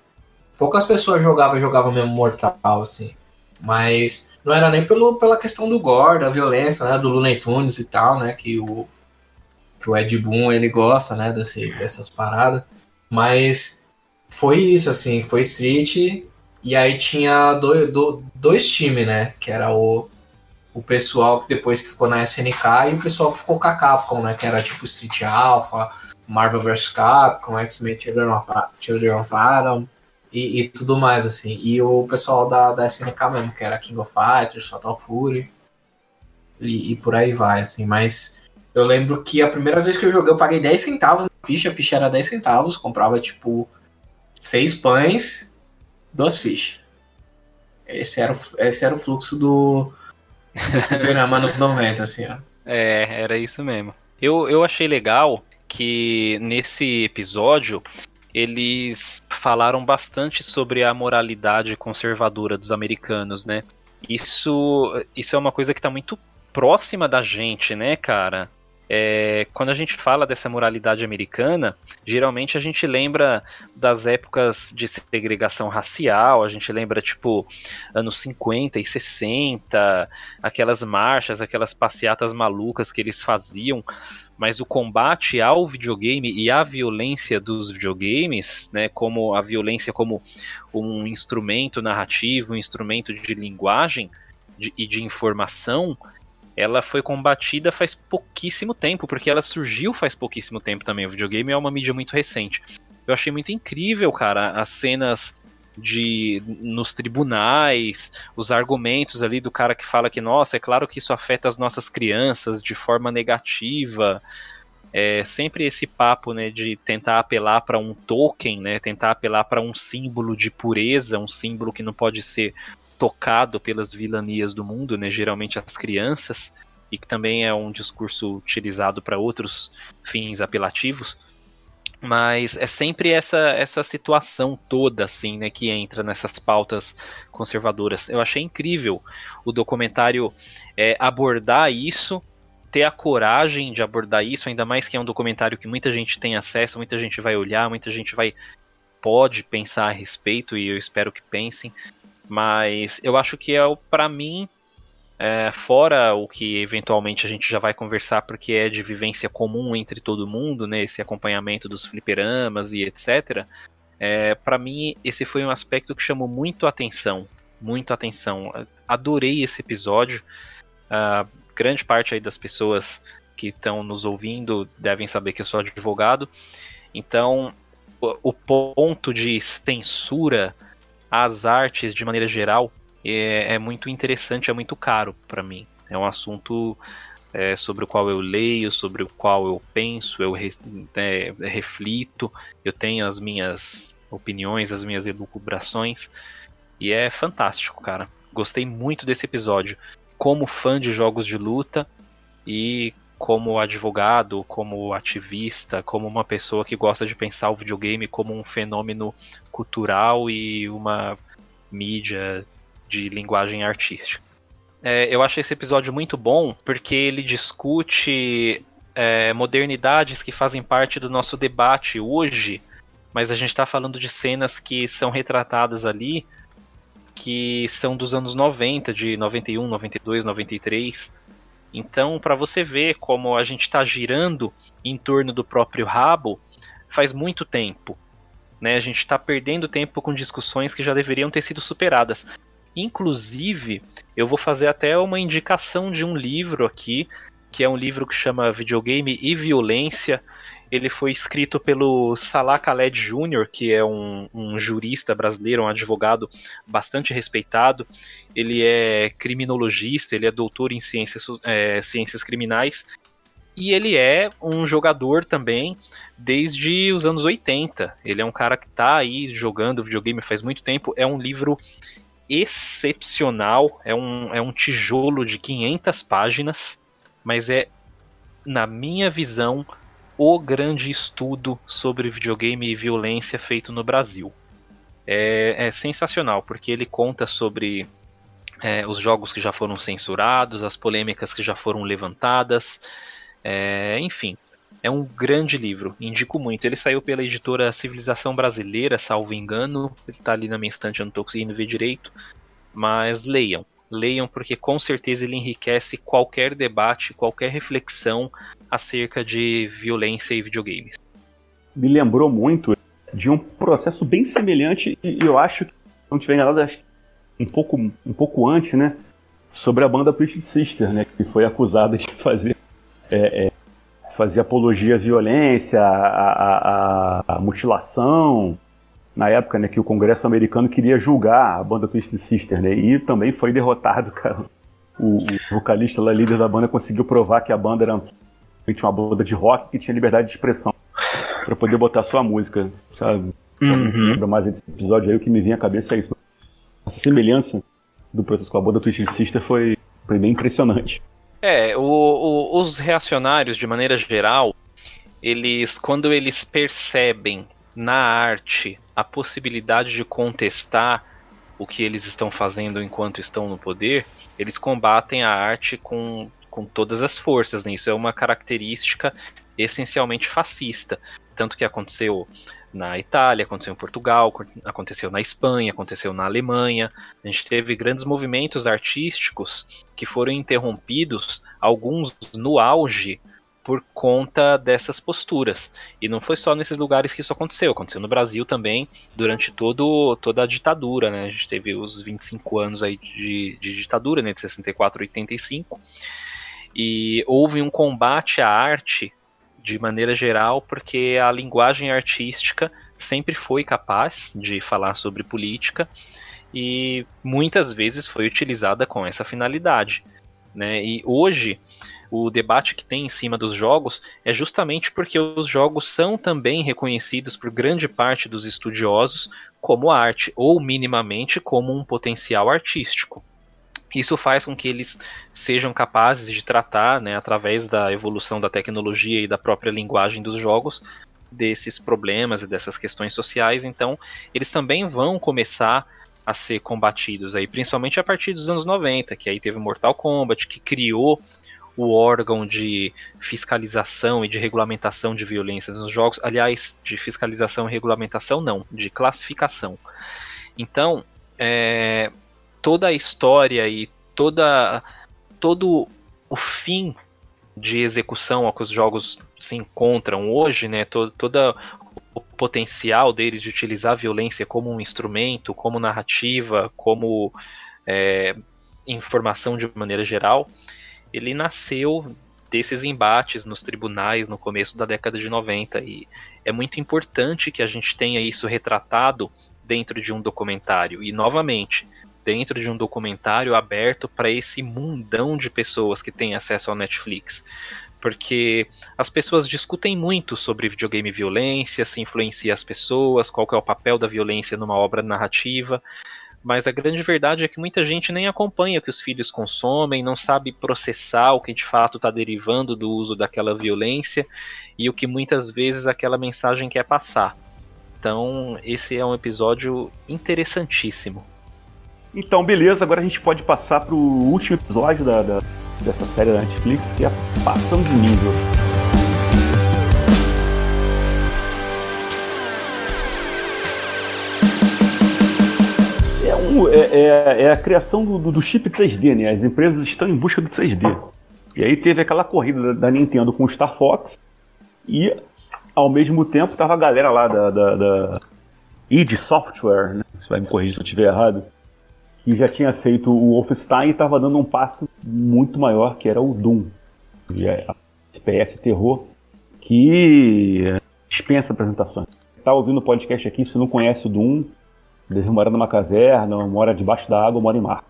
Poucas pessoas jogavam, jogavam mesmo Mortal, assim. Mas não era nem pelo, pela questão do gore, da violência, né? Do Looney Tunes e tal, né? Que o, que o Ed Boon ele gosta, né, desse, dessas paradas. Mas foi isso, assim, foi Street e aí tinha dois, dois times, né, que era o, o pessoal que depois que ficou na SNK e o pessoal que ficou com a Capcom, né, que era tipo Street Alpha, Marvel vs. Capcom, X-Men Children of, Children of Adam e, e, tudo mais, assim. E o pessoal da, da SNK mesmo, que era King of Fighters, Fatal Fury e, e por aí vai, assim, mas eu lembro que a primeira vez que eu joguei, eu paguei 10 centavos na ficha, a ficha era 10 centavos, comprava tipo seis pães, duas fichas. Esse era, o, esse era o fluxo do, do [laughs] fliperama nos 90, assim, ó. É, era isso mesmo. Eu, eu achei legal que nesse episódio eles falaram bastante sobre a moralidade conservadora dos americanos, né? Isso, isso é uma coisa que está muito próxima da gente, né, cara? É, quando a gente fala dessa moralidade americana, geralmente a gente lembra das épocas de segregação racial, a gente lembra, tipo, anos 50 e 60, aquelas marchas, aquelas passeatas malucas que eles faziam, mas o combate ao videogame e à violência dos videogames, né, como a violência como um instrumento narrativo, um instrumento de linguagem de, e de informação, ela foi combatida faz pouquíssimo tempo, porque ela surgiu faz pouquíssimo tempo também. O videogame é uma mídia muito recente. Eu achei muito incrível, cara, as cenas de nos tribunais, os argumentos ali do cara que fala que, nossa, é claro que isso afeta as nossas crianças de forma negativa. É sempre esse papo, né, de tentar apelar para um token, né, tentar apelar para um símbolo de pureza, um símbolo que não pode ser tocado pelas vilanias do mundo, né, geralmente as crianças, e que também é um discurso utilizado para outros fins apelativos. Mas é sempre essa essa situação toda assim, né, que entra nessas pautas conservadoras. Eu achei incrível o documentário é, abordar isso, ter a coragem de abordar isso, ainda mais que é um documentário que muita gente tem acesso, muita gente vai olhar, muita gente vai pode pensar a respeito e eu espero que pensem. Mas eu acho que é para mim é, fora o que eventualmente a gente já vai conversar, porque é de vivência comum entre todo mundo, né, esse acompanhamento dos fliperamas e etc. É, para mim, esse foi um aspecto que chamou muito atenção, muito atenção. Adorei esse episódio. Uh, grande parte aí das pessoas que estão nos ouvindo devem saber que eu sou advogado. Então, o, o ponto de censura às artes de maneira geral é, é muito interessante, é muito caro para mim. É um assunto é, sobre o qual eu leio, sobre o qual eu penso, eu re, é, reflito, eu tenho as minhas opiniões, as minhas elucubrações, e é fantástico, cara. Gostei muito desse episódio. Como fã de jogos de luta e como advogado, como ativista, como uma pessoa que gosta de pensar o videogame como um fenômeno cultural e uma mídia de linguagem artística. É, eu acho esse episódio muito bom porque ele discute é, modernidades que fazem parte do nosso debate hoje, mas a gente está falando de cenas que são retratadas ali que são dos anos 90, de 91, 92, 93. Então, para você ver como a gente está girando em torno do próprio rabo, faz muito tempo. Né? A gente está perdendo tempo com discussões que já deveriam ter sido superadas. Inclusive, eu vou fazer até uma indicação de um livro aqui, que é um livro que chama Videogame e Violência. Ele foi escrito pelo Salah Khaled Jr., que é um, um jurista brasileiro, um advogado bastante respeitado. Ele é criminologista, ele é doutor em ciências, é, ciências criminais e ele é um jogador também desde os anos 80. Ele é um cara que está aí jogando videogame faz muito tempo. É um livro excepcional. É um, é um tijolo de 500 páginas, mas é, na minha visão, o grande estudo sobre videogame e violência feito no Brasil. É, é sensacional, porque ele conta sobre é, os jogos que já foram censurados, as polêmicas que já foram levantadas, é, enfim, é um grande livro, indico muito. Ele saiu pela editora Civilização Brasileira, salvo engano. Ele está ali na minha estante, eu não estou conseguindo ver direito. Mas leiam. Leiam porque com certeza ele enriquece qualquer debate, qualquer reflexão acerca de violência e videogames. Me lembrou muito de um processo bem semelhante, e eu acho que, não tiver enganado, um pouco, um pouco antes, né? Sobre a banda Twisted Sister, né? Que foi acusada de fazer é, é, fazia apologia à violência, à, à, à, mutilação, na época né, que o Congresso americano queria julgar a banda Twisted Sister, né, e também foi derrotado, [laughs] cara. O, o vocalista lá, líder da banda, conseguiu provar que a banda era uma banda de rock que tinha liberdade de expressão para poder botar sua música, sabe? Uhum. lembra mais desse episódio aí, o que me vem à cabeça é isso. Essa semelhança do processo com a banda Twisted Sister foi, foi bem impressionante. É, o, o, os reacionários, de maneira geral, eles, quando eles percebem na arte a possibilidade de contestar o que eles estão fazendo enquanto estão no poder, eles combatem a arte com, com todas as forças. Né? Isso é uma característica essencialmente fascista. Tanto que aconteceu na Itália, aconteceu em Portugal, aconteceu na Espanha, aconteceu na Alemanha. A gente teve grandes movimentos artísticos que foram interrompidos, alguns no auge, por conta dessas posturas. E não foi só nesses lugares que isso aconteceu, aconteceu no Brasil também, durante todo, toda a ditadura, né? A gente teve os 25 anos aí de, de ditadura, né? De 64 a 85. E houve um combate à arte de maneira geral, porque a linguagem artística sempre foi capaz de falar sobre política e muitas vezes foi utilizada com essa finalidade. Né? E hoje o debate que tem em cima dos jogos é justamente porque os jogos são também reconhecidos por grande parte dos estudiosos como arte, ou minimamente como um potencial artístico. Isso faz com que eles sejam capazes de tratar, né, através da evolução da tecnologia e da própria linguagem dos jogos, desses problemas e dessas questões sociais. Então, eles também vão começar a ser combatidos aí, principalmente a partir dos anos 90, que aí teve Mortal Kombat, que criou o órgão de fiscalização e de regulamentação de violência nos jogos. Aliás, de fiscalização e regulamentação não, de classificação. Então, é, toda a história e toda todo o fim de execução a que os jogos se encontram hoje, né, todo, todo o potencial deles de utilizar a violência como um instrumento, como narrativa, como é, informação de maneira geral, ele nasceu desses embates nos tribunais no começo da década de 90 e é muito importante que a gente tenha isso retratado dentro de um documentário. E novamente dentro de um documentário aberto para esse mundão de pessoas que têm acesso ao Netflix. Porque as pessoas discutem muito sobre videogame violência, se influencia as pessoas, qual é o papel da violência numa obra narrativa, mas a grande verdade é que muita gente nem acompanha o que os filhos consomem, não sabe processar o que de fato está derivando do uso daquela violência e o que muitas vezes aquela mensagem quer passar. Então, esse é um episódio interessantíssimo. Então, beleza, agora a gente pode passar para o último episódio da, da, dessa série da Netflix, que é Passando de Nível. É, é, é, a criação do, do, do, chip 3D, né? As empresas estão em busca do 3D. E aí teve aquela corrida da, da Nintendo com o Star Fox e ao mesmo tempo tava a galera lá da, da, da id Software, né? Você vai me corrigir se eu estiver errado, que já tinha feito o Wolfenstein e estava dando um passo muito maior, que era o Doom. E a FPS terror, que dispensa apresentações. Tá ouvindo o podcast aqui, se não conhece o Doom, deve morar numa caverna, mora debaixo da água, mora em mar.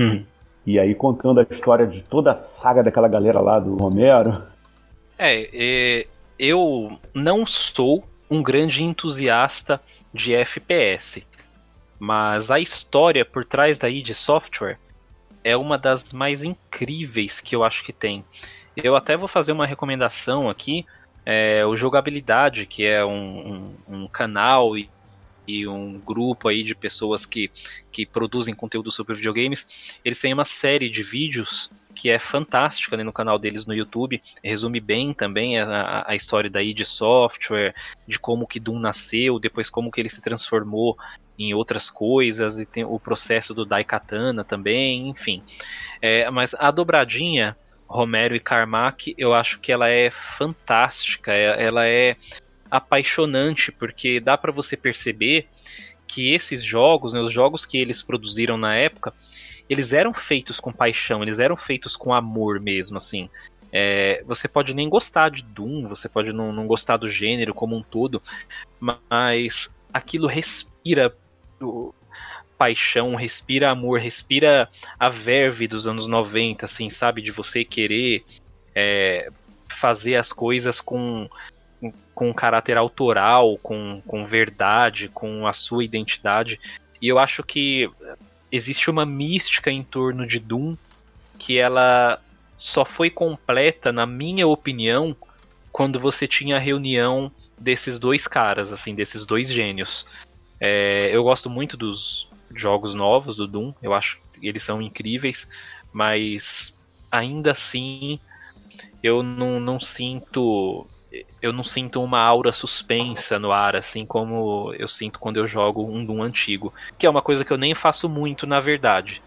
Hum. E aí contando a história de toda a saga daquela galera lá do Romero. É, é eu não sou um grande entusiasta de FPS, mas a história por trás da id Software é uma das mais incríveis que eu acho que tem. Eu até vou fazer uma recomendação aqui. É, o Jogabilidade, que é um, um, um canal e e um grupo aí de pessoas que, que produzem conteúdo sobre videogames, eles têm uma série de vídeos que é fantástica né, no canal deles no YouTube. Resume bem também a, a história da id Software, de como que Doom nasceu, depois como que ele se transformou em outras coisas, e tem o processo do Daikatana também, enfim. É, mas a dobradinha Romero e Carmack, eu acho que ela é fantástica. É, ela é apaixonante, porque dá para você perceber que esses jogos, né, os jogos que eles produziram na época, eles eram feitos com paixão, eles eram feitos com amor mesmo, assim. É, você pode nem gostar de Doom, você pode não, não, gostar do gênero como um todo, mas aquilo respira paixão, respira amor, respira a verve dos anos 90, assim, sabe? De você querer é, fazer as coisas com com caráter autoral, com, com verdade, com a sua identidade. E eu acho que existe uma mística em torno de Doom que ela só foi completa, na minha opinião, quando você tinha a reunião desses dois caras, assim, desses dois gênios. É, eu gosto muito dos jogos novos do Doom, eu acho que eles são incríveis, mas ainda assim eu não, não sinto eu não sinto uma aura suspensa no ar, assim como eu sinto quando eu jogo um Doom antigo. Que é uma coisa que eu nem faço muito, na verdade.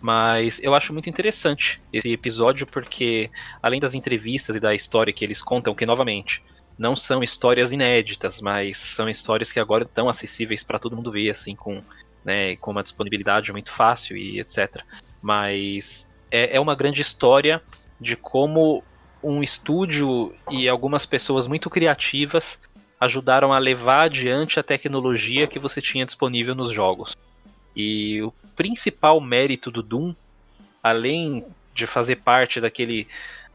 Mas eu acho muito interessante esse episódio porque, além das entrevistas e da história que eles contam, que novamente não são histórias inéditas, mas são histórias que agora estão acessíveis para todo mundo ver, assim, com, né, com uma disponibilidade muito fácil e etc. Mas é, é uma grande história de como um estúdio e algumas pessoas muito criativas ajudaram a levar adiante a tecnologia que você tinha disponível nos jogos. E o principal mérito do Doom, além de fazer parte daquele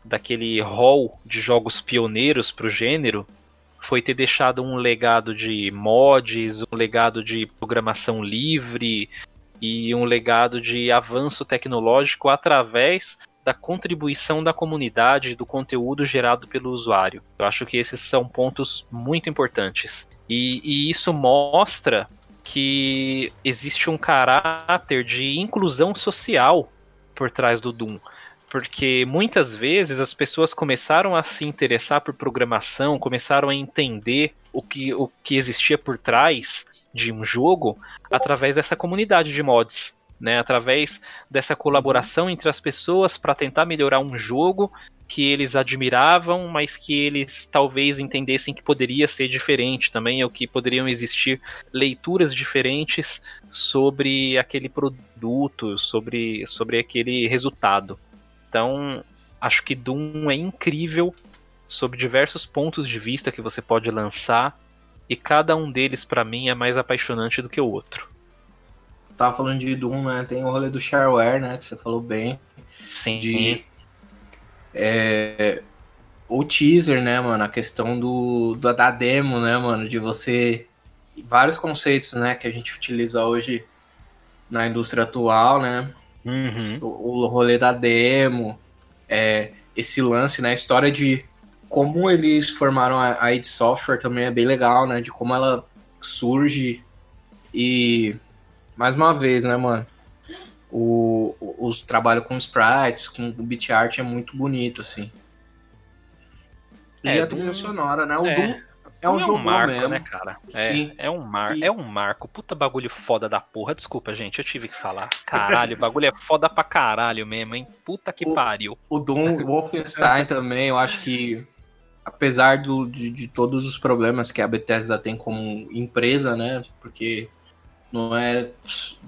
daquele hall de jogos pioneiros para o gênero foi ter deixado um legado de mods, um legado de programação livre e um legado de avanço tecnológico através da contribuição da comunidade do conteúdo gerado pelo usuário. Eu acho que esses são pontos muito importantes. E, e isso mostra que existe um caráter de inclusão social por trás do Doom porque muitas vezes as pessoas começaram a se interessar por programação, começaram a entender o que, o que existia por trás de um jogo através dessa comunidade de mods, né? Através dessa colaboração entre as pessoas para tentar melhorar um jogo que eles admiravam, mas que eles talvez entendessem que poderia ser diferente também, ou que poderiam existir leituras diferentes sobre aquele produto, sobre, sobre aquele resultado. Então, acho que Doom é incrível sob diversos pontos de vista que você pode lançar e cada um deles para mim é mais apaixonante do que o outro. Tava falando de Doom, né? Tem o rolê do shareware, né? Que você falou bem. Sim. De, é, o teaser, né, mano? A questão do, do, da demo, né, mano? De você. Vários conceitos, né? Que a gente utiliza hoje na indústria atual, né? Uhum. O, o rolê da demo, é, esse lance, né? A história de como eles formaram a, a id Software também é bem legal, né? De como ela surge e mais uma vez, né, mano? O, o, o trabalho com sprites, com beat art é muito bonito, assim. E é, a trilha Doom... sonora, né? O é. Doom é um, é jogo um marco, mesmo. né, cara? É, Sim. é um mar, E- é um marco. Puta bagulho foda da porra. Desculpa, gente, eu tive que falar. Caralho, o bagulho é foda pra caralho mesmo, hein? Puta que O- pariu. O Doom, o Wolfenstein também, eu acho que apesar do, de, de todos os problemas que a Bethesda tem como empresa, né? Porque não é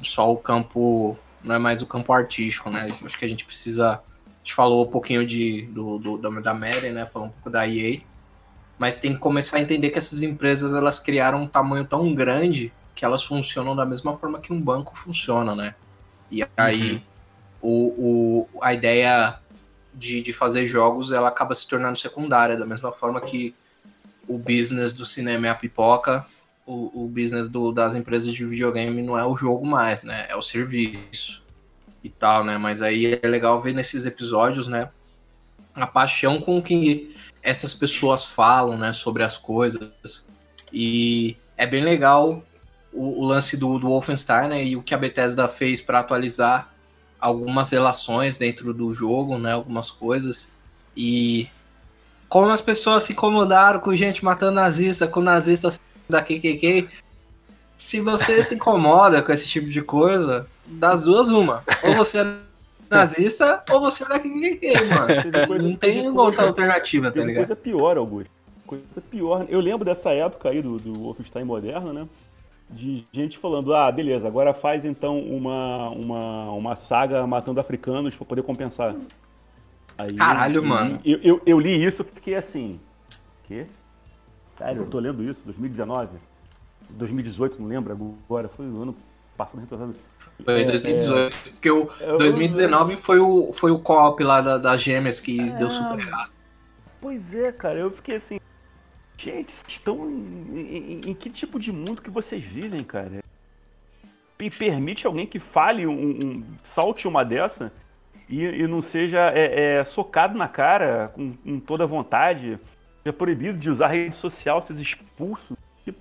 só o campo, não é mais o campo artístico, né? Acho que a gente precisa. A gente falou um pouquinho de, do, do- da, Madden, né? Falou um pouco da EA. Mas tem que começar a entender que essas empresas elas criaram um tamanho tão grande que elas funcionam da mesma forma que um banco funciona, né? E aí o, o, a ideia de, de fazer jogos ela acaba se tornando secundária, da mesma forma que o business do cinema é a pipoca, o, o business do, das empresas de videogame não é o jogo mais, né? É o serviço e tal, né? Mas aí é legal ver nesses episódios, né? A paixão com que essas pessoas falam, né? Sobre as coisas. E é bem legal o, o lance do, do Wolfenstein, né? E o que a Bethesda fez para atualizar algumas relações dentro do jogo, né? Algumas coisas. E como as pessoas se incomodaram com gente matando nazista, com nazistas da KKK. Se você se incomoda com esse tipo de coisa, das duas, uma. Ou você é [laughs] nazista, ou você é da KKK, mano. Coisa- Não tem outra alternativa, tá ligado? coisa pior, Augusto. Coisa pior. Eu lembro dessa época aí do, do Wolfenstein moderno, né? De gente falando, ah, beleza, agora faz então uma, uma, uma saga matando africanos pra poder compensar. Aí, Caralho, eu- mano. Eu, eu, eu li isso e fiquei assim. Quê? Sério, eu tô lendo isso? 2019? 2018, não lembro agora. Foi o ano passado, retrasado. Foi É, 2018. Porque o Eu- 2019 foi o, foi o co-op lá da- das gêmeas que É. deu super errado. Pois é, cara, eu fiquei assim. Gente, vocês estão em, em- em que tipo de mundo que vocês vivem, cara? E permite alguém que fale um, um- salte uma dessa e, e não seja é, é, socado na cara com, com toda vontade, seja proibido de usar rede social, seja expulso. Que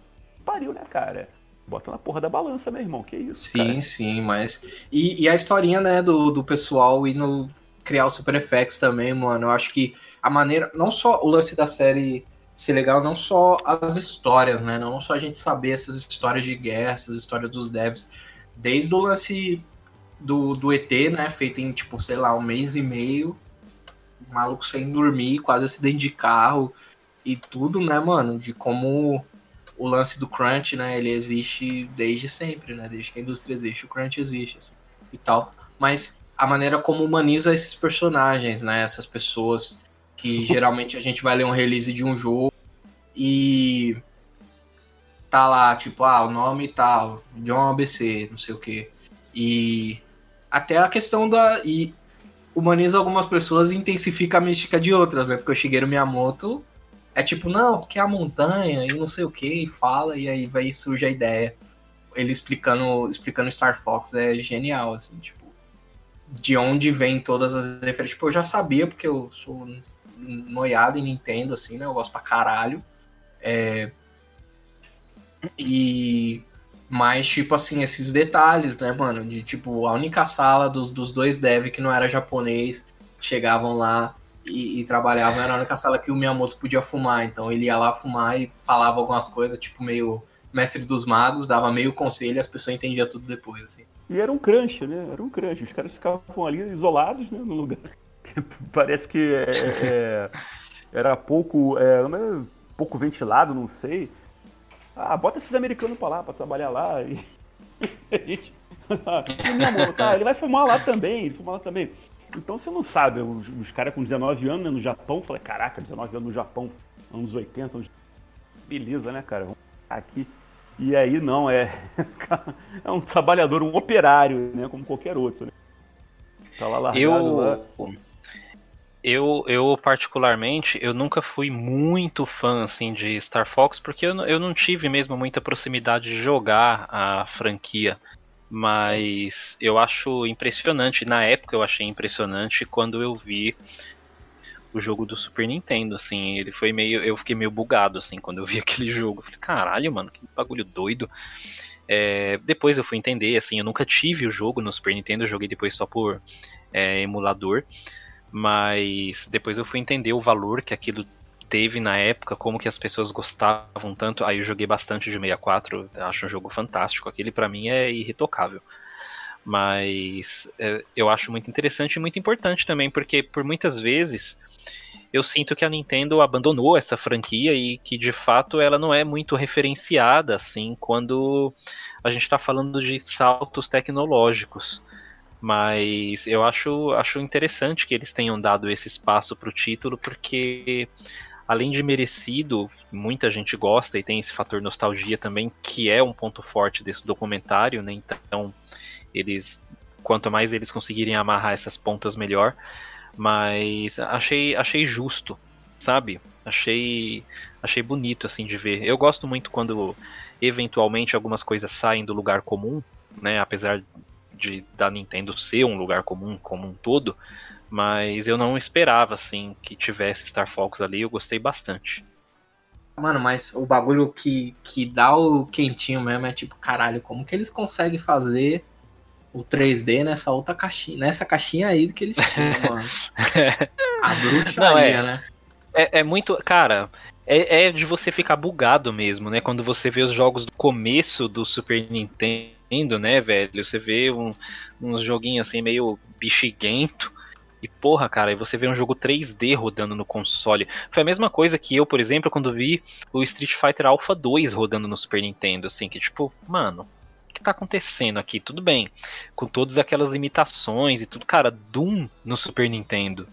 pariu, né, cara? Bota na porra da balança, meu irmão. Que isso, Sim, cara? sim, mas. E, e a historinha, né, do, do pessoal indo criar o Super FX também, mano. Eu acho que a maneira. Não só o lance da série ser legal, não só as histórias, né? Não só a gente saber essas histórias de guerra, essas histórias dos devs. Desde o lance do, do ET, né? Feito em, tipo, sei lá, um mês e meio. Maluco sem dormir, quase acidente de carro. E tudo, né, mano? De como o lance do crunch, né, ele existe desde sempre, né, desde que a indústria existe, o crunch existe, assim, e tal. Mas a maneira como humaniza esses personagens, né, essas pessoas que [laughs] geralmente a gente vai ler um release de um jogo e tá lá, tipo, ah, o nome tal, John ABC, não sei o quê. E até a questão da... E humaniza algumas pessoas e intensifica a mística de outras, né? Porque o Shigeru Miyamoto é tipo, não, porque é a montanha e não sei o que, e fala, e aí vai surge a ideia. Ele explicando, explicando Star Fox é genial, assim, tipo, de onde vem todas as referências. Tipo, eu já sabia, porque eu sou noiado em Nintendo, assim, né? Eu gosto pra caralho. É... E. Mas, tipo assim, esses detalhes, né, mano? De tipo, a única sala dos, dos dois dev que não era japonês chegavam lá e, e trabalhavam, era a única sala que o Miyamoto podia fumar. Então ele ia lá fumar e falava algumas coisas, tipo, meio mestre dos magos, dava meio conselho e as pessoas entendiam tudo depois, assim. E era um crunch, né? Era um crunch. Os caras ficavam ali isolados, né, no lugar. [laughs] Parece que é, é, era pouco, é, pouco ventilado, não sei. Ah, bota esses americanos pra lá, pra trabalhar lá. E [laughs] a gente. [laughs] meu amor, tá, ele vai fumar lá também, ele fuma lá também. Então você não sabe, os, os caras com 19 anos né, no Japão, falei, caraca, 19 anos no Japão, anos 80, anos... [laughs] beleza, né, cara? Vamos aqui. E aí não, é, [laughs] é um trabalhador, um operário, né? Como qualquer outro, né? Tá lá largado eu, lá. Eu, eu, particularmente, eu nunca fui muito fã, assim, de Star Fox, porque eu, eu não tive mesmo muita proximidade de jogar a franquia. Mas eu acho impressionante, na época eu achei impressionante quando eu vi o jogo do Super Nintendo, assim, ele foi meio. Eu fiquei meio bugado, assim, quando eu vi [laughs] aquele jogo. Falei, caralho, mano, que bagulho doido. É, depois eu fui entender, assim, eu nunca tive o jogo no Super Nintendo, eu joguei depois só por é, emulador. Mas depois eu fui entender o valor que aquilo teve na época, como que as pessoas gostavam tanto. Aí eu joguei bastante de 64, acho um jogo fantástico. Aquele para mim é irretocável. Mas é, eu acho muito interessante e muito importante também, porque por muitas vezes eu sinto que a Nintendo abandonou essa franquia e que de fato ela não é muito referenciada assim quando a gente está falando de saltos tecnológicos. Mas eu acho, acho interessante que eles tenham dado esse espaço para o título, porque além de merecido, muita gente gosta e tem esse fator nostalgia também, que é um ponto forte desse documentário, né? Então eles quanto mais eles conseguirem amarrar essas pontas melhor, mas achei achei justo, sabe? Achei achei bonito assim de ver. Eu gosto muito quando eventualmente algumas coisas saem do lugar comum, né? Apesar de da Nintendo ser um lugar comum como um todo, mas eu não esperava assim que tivesse Star Fox ali, eu gostei bastante. Mano, mas o bagulho que, que dá o quentinho mesmo é tipo, caralho, como que eles conseguem fazer o 3D nessa outra caixinha, nessa caixinha aí que eles tinham, [laughs] mano. [laughs] A bruxaria, Não, é, né? É, é muito. Cara, é, é, de você ficar bugado mesmo, né? Quando você vê os jogos do começo do Super Nintendo, né, velho? Você vê um, uns joguinhos assim meio bexiguento. E porra, cara, aí você vê um jogo 3D rodando no console. Foi a mesma coisa que eu, por exemplo, quando vi o Street Fighter Alpha 2 rodando no Super Nintendo, assim, que tipo, mano, que tá acontecendo aqui? Tudo bem, com todas aquelas limitações e tudo, cara, Doom no Super Nintendo.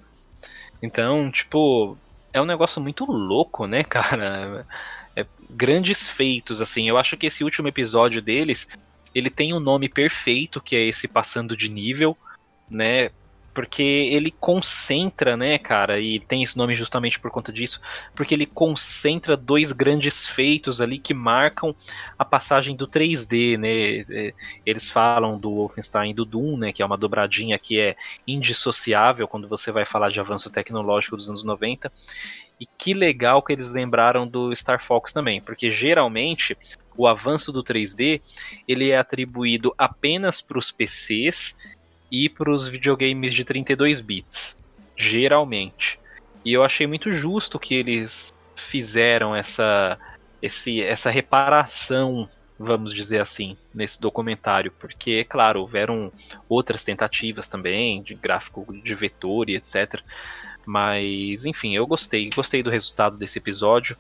Então, tipo, é um negócio muito louco, né, [laughs] cara? É, grandes feitos, assim. Eu acho que esse último episódio deles, ele tem um nome perfeito, que é esse passando de nível, né? Porque ele concentra, né, cara, e tem esse nome justamente por conta disso, porque ele concentra dois grandes feitos ali que marcam a passagem do 3D, né? É, eles falam do Wolfenstein do Doom, né, que é uma dobradinha que é indissociável quando você vai falar de avanço tecnológico dos anos 90. E que legal que eles lembraram do Star Fox também, porque geralmente o avanço do 3D ele é atribuído apenas para os PCs e para os videogames de 32 bits, geralmente. E eu achei muito justo que eles fizeram essa, esse, essa reparação, vamos dizer assim, nesse documentário, porque, claro, houveram outras tentativas também de gráfico de vetor e etc. Mas, enfim, eu gostei, gostei do resultado desse episódio.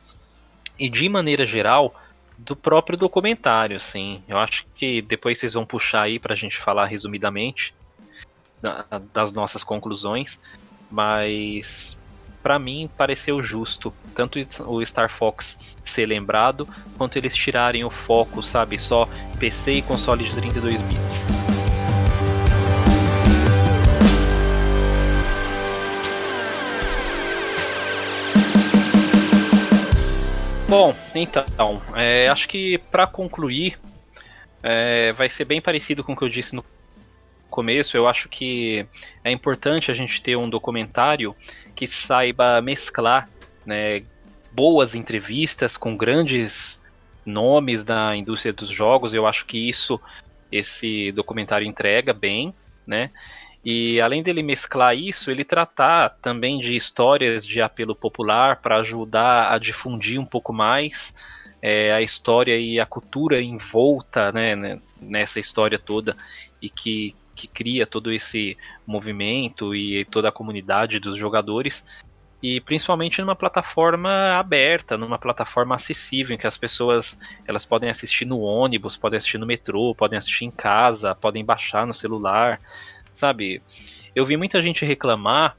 E de maneira geral, do próprio documentário, sim. Eu acho que depois vocês vão puxar aí pra gente falar resumidamente das nossas conclusões, mas para mim pareceu justo tanto o Star Fox ser lembrado quanto eles tirarem o foco, sabe, só PC e console de 32 bits. Bom, então, é, acho que para concluir, é, vai ser bem parecido com o que eu disse no começo. Eu acho que é importante a gente ter um documentário que saiba mesclar né, boas entrevistas com grandes nomes da indústria dos jogos. Eu acho que isso esse documentário entrega bem, né? E além dele mesclar isso, ele tratar também de histórias de apelo popular para ajudar a difundir um pouco mais é, a história e a cultura envolta né, né, nessa história toda e que, que cria todo esse movimento e toda a comunidade dos jogadores e principalmente numa plataforma aberta, numa plataforma acessível, em que as pessoas elas podem assistir no ônibus, podem assistir no metrô, podem assistir em casa, podem baixar no celular sabe? Eu vi muita gente reclamar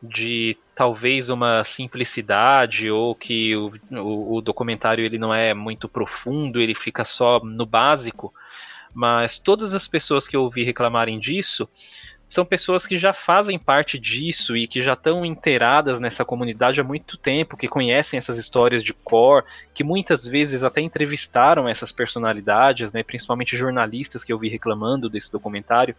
de talvez uma simplicidade ou que o, o, o, documentário ele não é muito profundo, ele fica só no básico, mas todas as pessoas que eu ouvi reclamarem disso são pessoas que já fazem parte disso e que já estão inteiradas nessa comunidade há muito tempo, que conhecem essas histórias de core, que muitas vezes até entrevistaram essas personalidades, né, principalmente jornalistas que eu vi reclamando desse documentário.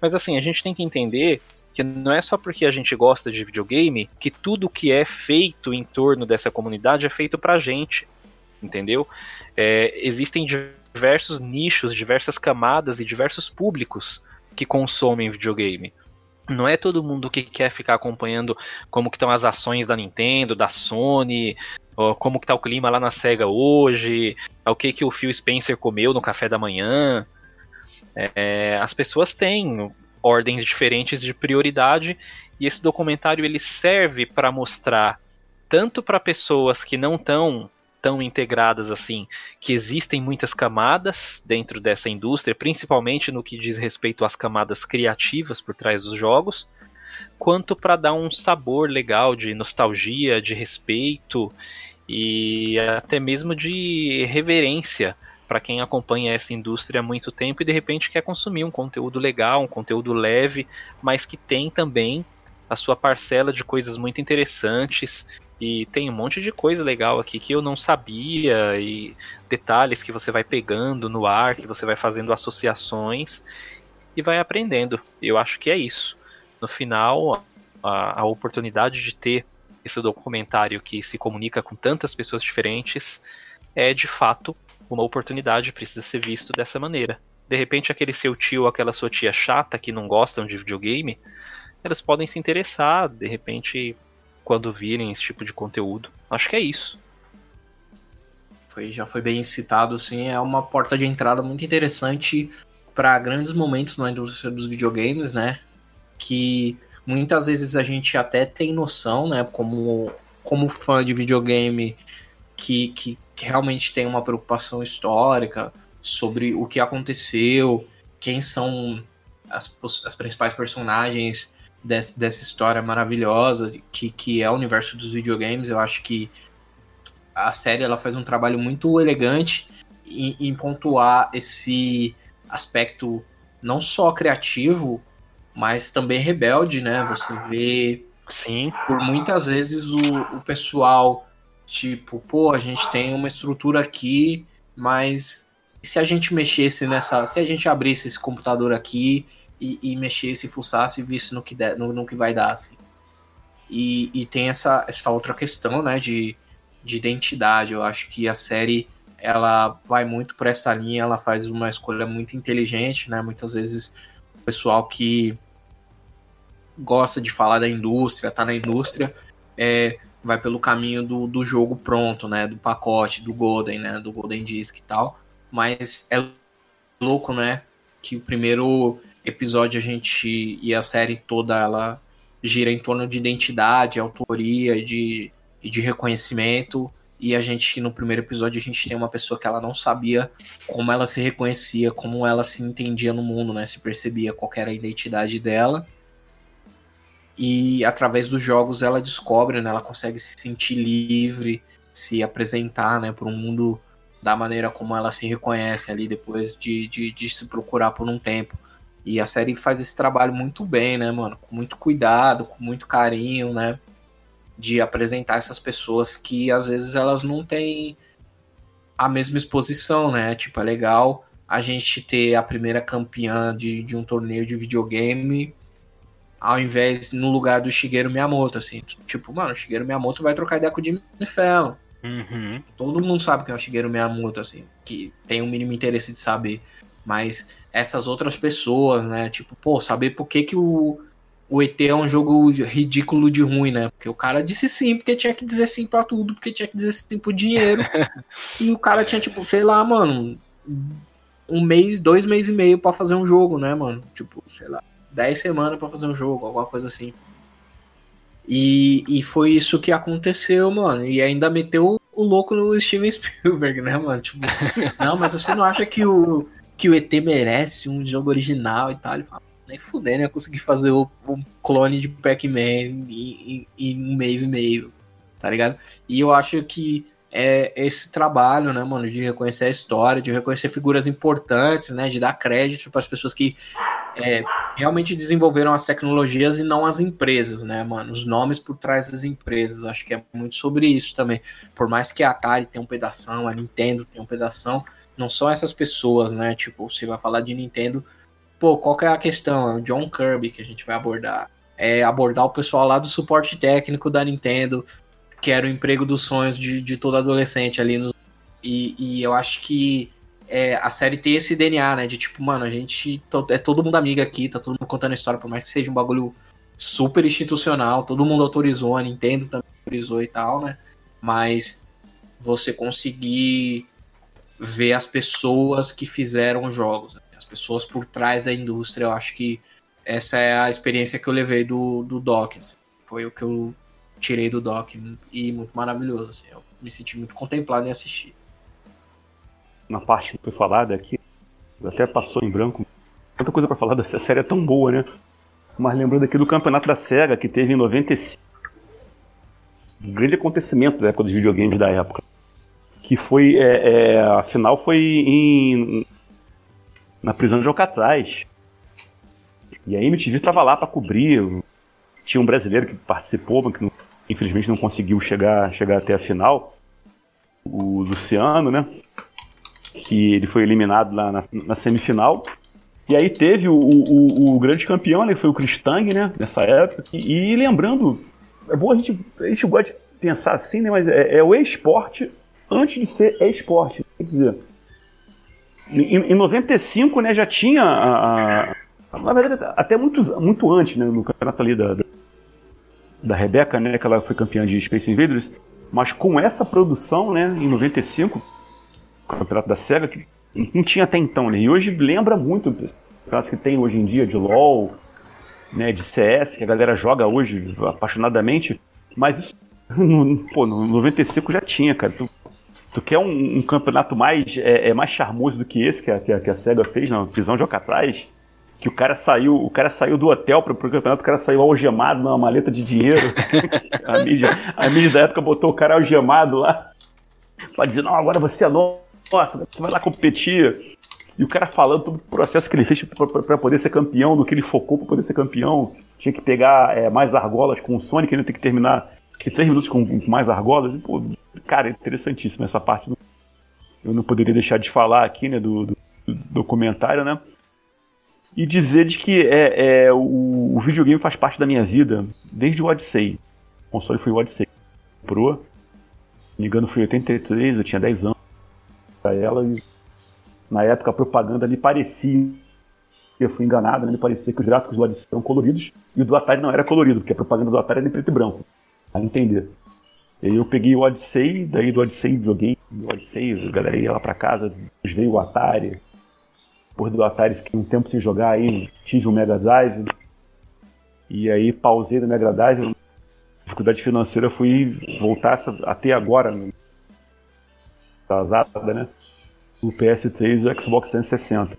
Mas assim, a gente tem que entender que não é só porque a gente gosta de videogame que tudo que é feito em torno dessa comunidade é feito pra gente, entendeu? É, existem diversos nichos, diversas camadas e diversos públicos que consomem videogame. Não é todo mundo que quer ficar acompanhando como que estão as ações da Nintendo, da Sony, como que tá o clima lá na SEGA hoje, o que que o Phil Spencer comeu no café da manhã, é, as pessoas têm ordens diferentes de prioridade e esse documentário ele serve para mostrar tanto para pessoas que não estão tão integradas assim, que existem muitas camadas dentro dessa indústria, principalmente no que diz respeito às camadas criativas por trás dos jogos, quanto para dar um sabor legal de nostalgia, de respeito e até mesmo de reverência para quem acompanha essa indústria há muito tempo e de repente quer consumir um conteúdo legal, um conteúdo leve, mas que tem também a sua parcela de coisas muito interessantes e tem um monte de coisa legal aqui que eu não sabia e detalhes que você vai pegando no ar, que você vai fazendo associações e vai aprendendo. Eu acho que é isso. No final, a, a oportunidade de ter esse documentário que se comunica com tantas pessoas diferentes é de fato uma oportunidade precisa ser visto dessa maneira. De repente, aquele seu tio ou aquela sua tia chata que não gostam de videogame, elas podem se interessar, de repente, quando virem esse tipo de conteúdo. Acho que é isso. Foi, já foi bem citado, assim, é uma porta de entrada muito interessante para grandes momentos na indústria dos videogames, né? Que muitas vezes a gente até tem noção, né? Como, como fã de videogame, que, que que realmente tem uma preocupação histórica sobre o que aconteceu, quem são as, as principais personagens desse, dessa história maravilhosa que, que é o universo dos videogames. Eu acho que a série ela faz um trabalho muito elegante em, em pontuar esse aspecto não só criativo, mas também rebelde, né? Você vê Sim. por muitas vezes o, o pessoal Tipo, pô, a gente tem uma estrutura aqui, mas se a gente mexesse nessa. Se a gente abrisse esse computador aqui e, e mexesse, fuçasse e visse no que, der, no, no que vai dar, assim. E, e tem essa, essa outra questão, né, de, de identidade. Eu acho que a série ela vai muito por essa linha, ela faz uma escolha muito inteligente, né? Muitas vezes o pessoal que gosta de falar da indústria, tá na indústria, é, vai pelo caminho do, do jogo pronto, né? Do pacote, do Golden, né? Do Golden Disc e tal. Mas é louco, né? Que o primeiro episódio a gente e a série toda ela gira em torno de identidade, autoria e de, e de reconhecimento. E a gente, no primeiro episódio, a gente tem uma pessoa que ela não sabia como ela se reconhecia, como ela se entendia no mundo, né? Se percebia qual era a identidade dela e através dos jogos ela descobre, né, ela consegue se sentir livre, se apresentar né, para o mundo da maneira como ela se reconhece ali depois de, de, de, se procurar por um tempo. E a série faz esse trabalho muito bem, né, mano? Com muito cuidado, com muito carinho, né? de apresentar essas pessoas que às vezes elas não têm a mesma exposição, né? Tipo, é legal a gente ter a primeira campeã de, de um torneio de videogame ao invés no lugar do Shigeru Miyamoto, assim. Tipo, mano, o Shigeru Miyamoto vai trocar ideia com o Jimmy Fallon. Uhum. Tipo, todo mundo sabe quem é o Shigeru Miyamoto, assim, que tem um mínimo interesse de saber. Mas essas outras pessoas, né? Tipo, pô, saber por que, que o, o ET é um jogo ridículo de ruim, né? Porque o cara disse sim, porque tinha que dizer sim pra tudo, porque tinha que dizer sim pro dinheiro. [laughs] e o cara tinha, tipo, sei lá, mano, um mês, dois meses e meio para fazer um jogo, né, mano? Tipo, sei lá, dez semanas para fazer um jogo, alguma coisa assim. E, e foi isso que aconteceu, mano. E ainda meteu o louco no Steven Spielberg, né, mano? Tipo, [laughs] não, mas você não acha que o, que o ET merece um jogo original e tal? Ele fala, nem fuder, né? Conseguir fazer o, o clone de Pac-Man em, em, em um mês e meio, tá ligado? E eu acho que é esse trabalho, né, mano, de reconhecer a história, de reconhecer figuras importantes, né, de dar crédito para as pessoas que é, realmente desenvolveram as tecnologias e não as empresas, né, mano, os nomes por trás das empresas. Acho que é muito sobre isso também. Por mais que a Atari tenha um pedaço, a Nintendo tenha um pedaço, não são essas pessoas, né? Tipo, você vai falar de Nintendo, pô, qual que é a questão? É o John Kirby que a gente vai abordar. É abordar o pessoal lá do suporte técnico da Nintendo, que era o emprego dos sonhos de, de todo adolescente ali. No... E, e eu acho que é, a série tem esse DNA, né? De tipo, mano, a gente é todo mundo amigo aqui, tá todo mundo contando história, por mais que seja um bagulho super institucional, todo mundo autorizou, a Nintendo também autorizou e tal, né? Mas você conseguir ver as pessoas que fizeram os jogos, as pessoas por trás da indústria, eu acho que essa é a experiência que eu levei do, do Doc. Assim. Foi o que eu tirei do doc e muito maravilhoso. Assim, eu me senti muito contemplado em assistir. Na parte que foi falada aqui, até passou em branco. Tanta coisa para falar dessa série é tão boa, né? Mas lembrando aqui do campeonato da SEGA que teve em 95. Um grande acontecimento da época dos videogames da época. Que foi. É, é, a final foi em. na prisão de Alcatraz. E a MTV estava lá para cobrir. Tinha um brasileiro que participou, mas que não infelizmente não conseguiu chegar, chegar até a final, o Luciano, né? Que ele foi eliminado lá na, na semifinal. E aí teve o, o, o, grande campeão, né? Que foi o Cristang, né? Nessa época. E, e, lembrando, é bom a gente, a gente gosta de pensar assim, né? Mas é, é o esporte antes de ser esporte. Quer dizer, em, em 95, né? Já tinha a, a, na verdade, até muito, muito antes, né? No campeonato ali da, da da Rebeca, né, que ela foi campeã de Space Invaders, mas com essa produção, né, em 95, o campeonato da SEGA, que não tinha até então, né, e hoje lembra muito o campeonato que tem hoje em dia de LoL, né, de CS, que a galera joga hoje apaixonadamente, mas isso, [laughs] no, pô, no 95 já tinha, cara, tu, tu quer um, um campeonato mais, é, é, mais charmoso do que esse que a, que a, que a SEGA fez na prisão de Alcatraz, que o cara saiu, o cara saiu do hotel para o campeonato, o cara saiu algemado numa maleta de dinheiro. [laughs] a, mídia, a mídia da época botou o cara algemado lá para dizer, não, agora você é nossa, você vai lá competir. E o cara falando todo o processo que ele fez para poder ser campeão, do que ele focou para poder ser campeão. Tinha que pegar é, mais argolas com o Sonic, ele tem que terminar que três minutos com, com mais argolas. E, pô, cara, é interessantíssimo essa parte. Do, eu não poderia deixar de falar aqui, né, do, do, do documentário, né? e dizer de que é, é o, o, videogame faz parte da minha vida desde o Odyssey. O console foi o Odyssey Pro. Se me engano, foi em 83, eu tinha 10 anos. Pra ela, e na época a propaganda me parecia. Eu fui enganado, né? me parecia que os gráficos do Odyssey eram coloridos e o do Atari não era colorido, porque a propaganda do Atari era em preto e branco. A entender. Eu peguei o Odyssey, daí do Odyssey joguei o Odyssey, a galera ia lá pra casa, veio o Atari, depois do Atari fiquei um tempo sem jogar, aí tive o Mega Drive. E aí pausei no Mega Drive. Dificuldade financeira fui voltar até agora, atrasada, né? O PS3 e o Xbox 360.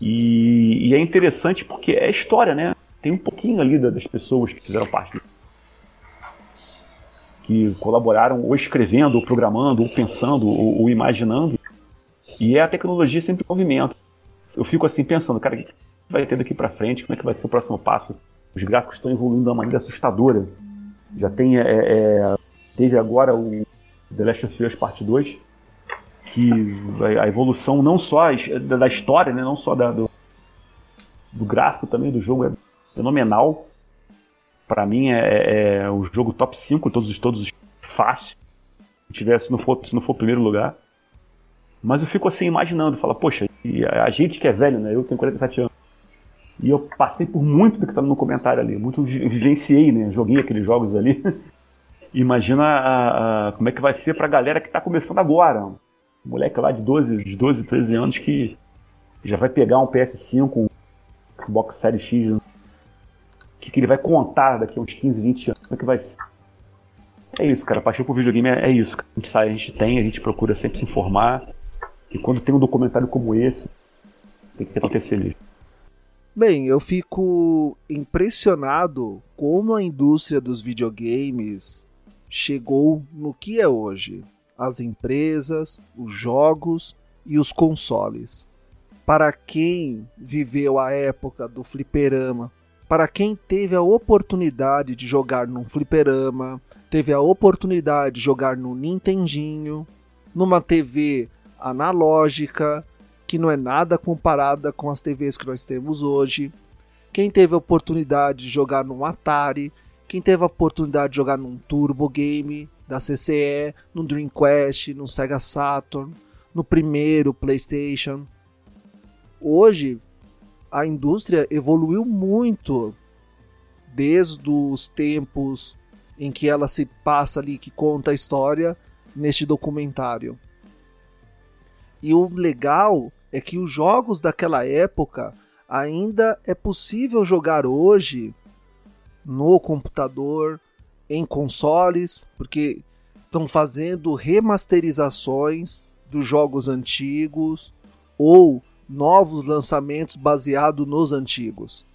E, e, é interessante porque é história, né? Tem um pouquinho ali das pessoas que fizeram parte que colaboraram ou escrevendo, ou programando, ou pensando, ou, ou imaginando e é a tecnologia sempre em movimento. Eu fico assim pensando, cara, o que vai ter daqui para frente? Como é que vai ser o próximo passo? Os gráficos estão evoluindo de uma maneira assustadora. Já tem. É, é, teve agora o The Last of Us Parte 2, que a evolução não só da história, né, não só da, do, do gráfico também do jogo é fenomenal. Para mim é, é, é, o jogo top 5 todos todos fácil. Se tivesse não for se não for primeiro lugar. Mas eu fico assim imaginando, fala, poxa, a gente que é velho, né? Eu tenho 47 anos. E eu passei por muito do que tá no comentário ali, muito vivenciei, né? Joguei aqueles jogos ali. [laughs] Imagina a, a, como é que vai ser pra galera que tá começando agora. Moleque lá de 12, de 12, 13 anos que já vai pegar um PS5, um Xbox Series X. Que, ele vai contar daqui a uns 15, 20 anos? Como é que vai ser? É isso, cara. A paixão por videogame é, é isso. A gente sai, a gente tem, a gente procura sempre se informar. E quando tem um documentário como esse, tem que acontecer ali. Bem, eu fico impressionado como a indústria dos videogames chegou no que é hoje. As empresas, os jogos e os consoles. Para quem viveu a época do fliperama, para quem teve a oportunidade de jogar num fliperama, teve a oportunidade de jogar no Nintendinho, numa TV analógica, que não é nada comparada com as TVs que nós temos hoje. Quem teve a oportunidade de jogar num Atari, quem teve a oportunidade de jogar num Turbo Game da CCE, no Dreamcast, no Sega Saturn, no primeiro PlayStation. Hoje a indústria evoluiu muito desde os tempos em que ela se passa ali que conta a história neste documentário. E o legal é que os jogos daquela época ainda é possível jogar hoje no computador, em consoles, porque estão fazendo remasterizações dos jogos antigos ou novos lançamentos baseados nos antigos.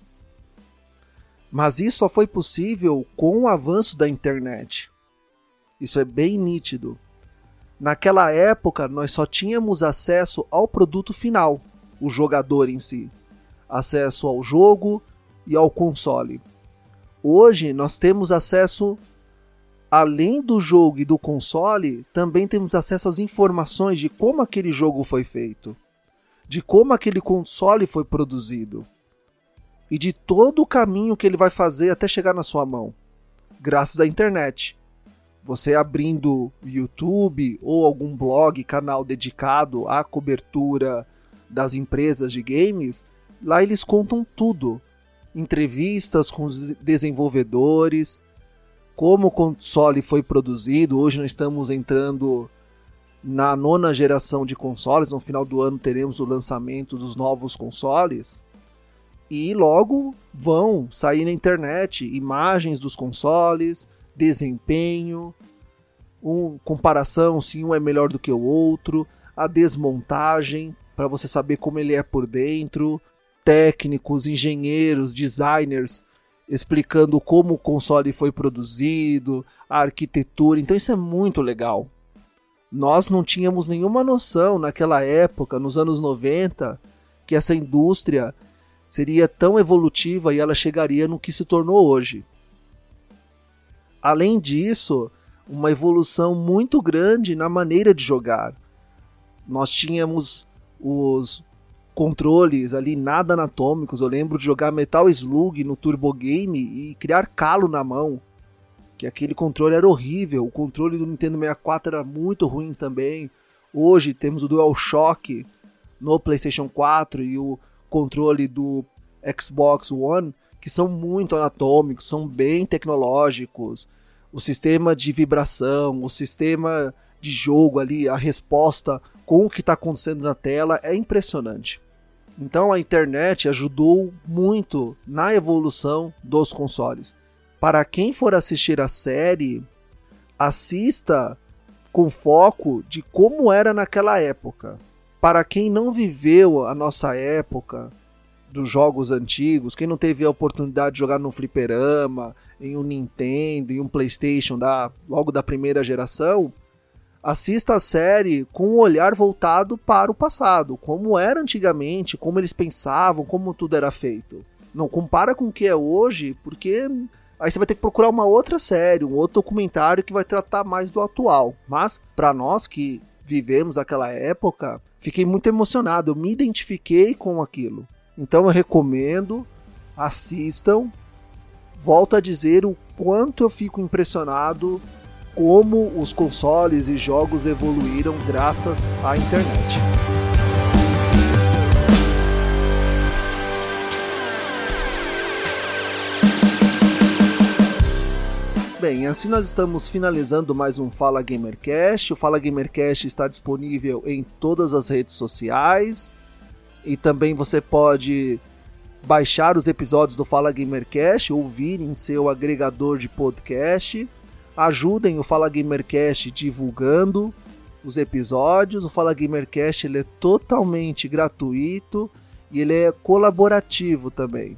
Mas isso só foi possível com o avanço da internet. Isso é bem nítido. Naquela época, nós só tínhamos acesso ao produto final, o jogador em si, acesso ao jogo e ao console. Hoje, nós temos acesso, além do jogo e do console, também temos acesso às informações de como aquele jogo foi feito, de como aquele console foi produzido e de todo o caminho que ele vai fazer até chegar na sua mão, graças à internet. Você abrindo YouTube ou algum blog, canal dedicado à cobertura das empresas de games, lá eles contam tudo. Entrevistas com os desenvolvedores, como o console foi produzido. Hoje nós estamos entrando na nona geração de consoles. No final do ano teremos o lançamento dos novos consoles. E logo vão sair na internet imagens dos consoles, desempenho, um, comparação se um é melhor do que o outro, a desmontagem para você saber como ele é por dentro, técnicos, engenheiros, designers explicando como o console foi produzido, a arquitetura. Então isso é muito legal. Nós não tínhamos nenhuma noção naquela época, nos anos 90, que essa indústria seria tão evolutiva e ela chegaria no que se tornou hoje. Além disso, uma evolução muito grande na maneira de jogar. Nós tínhamos os controles ali nada anatômicos. Eu lembro de jogar Metal Slug no Turbo Game e criar calo na mão. Que aquele controle era horrível. O controle do Nintendo 64 era muito ruim também. Hoje temos o DualShock no PlayStation 4 e o controle do Xbox One que são muito anatômicos, são bem tecnológicos. O sistema de vibração, o sistema de jogo ali, a resposta com o que está acontecendo na tela é impressionante. Então a internet ajudou muito na evolução dos consoles. Para quem for assistir a série, assista com foco de como era naquela época. Para quem não viveu a nossa época, dos jogos antigos, quem não teve a oportunidade de jogar no fliperama, em um Nintendo, em um PlayStation da logo da primeira geração, assista a série com um olhar voltado para o passado, como era antigamente, como eles pensavam, como tudo era feito. Não compara com o que é hoje, porque aí você vai ter que procurar uma outra série, um outro documentário que vai tratar mais do atual. Mas para nós que vivemos aquela época, fiquei muito emocionado, eu me identifiquei com aquilo. Então eu recomendo, assistam. Volto a dizer o quanto eu fico impressionado como os consoles e jogos evoluíram graças à internet. Bem, assim nós estamos finalizando mais um Fala Gamercast. O Fala Gamercast está disponível em todas as redes sociais e também você pode baixar os episódios do Fala Gamercast, ouvir em seu agregador de podcast. Ajudem o Fala Gamercast divulgando os episódios. O Fala Gamercast ele é totalmente gratuito e ele é colaborativo também,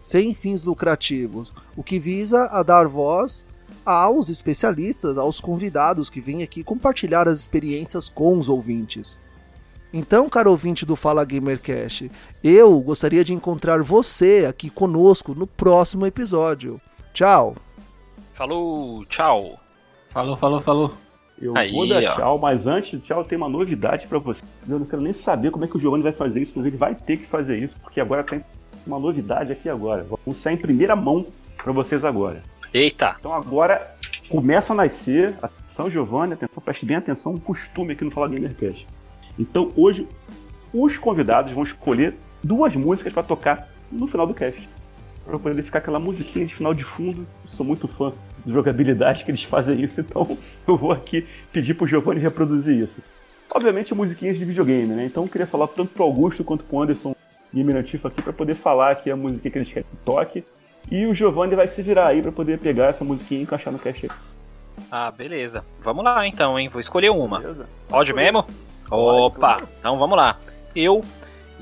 sem fins lucrativos, o que visa a dar voz aos especialistas, aos convidados que vêm aqui compartilhar as experiências com os ouvintes. Então, caro ouvinte do Fala Gamercast, eu gostaria de encontrar você aqui conosco no próximo episódio. Tchau! Falou, tchau! Falou, falou, falou. Eu Aí, vou dar ó. tchau, mas antes do tchau tem uma novidade pra você. Eu não quero nem saber como é que o Giovanni vai fazer isso, mas ele vai ter que fazer isso, porque agora tem uma novidade aqui agora. Vamos sair em primeira mão pra vocês agora. Eita! Então agora começa a nascer, atenção Giovanni, atenção, preste bem atenção, um costume aqui no Fala Gamercast. Então hoje os convidados vão escolher duas músicas pra tocar no final do cast. Pra poder ficar aquela musiquinha de final de fundo. Eu sou muito fã de jogabilidade que eles fazem isso, então [laughs] eu vou aqui pedir pro Giovanni reproduzir isso. Obviamente musiquinhas de videogame, né? Então eu queria falar tanto pro Augusto quanto pro Anderson e Miratifa aqui pra poder falar aqui a música que eles querem que toque. E o Giovanni vai se virar aí pra poder pegar essa musiquinha e encaixar no cast aí. Ah, beleza. Vamos lá então, hein? Vou escolher uma. Beleza? Pode mesmo? Opa! Então vamos lá. Eu,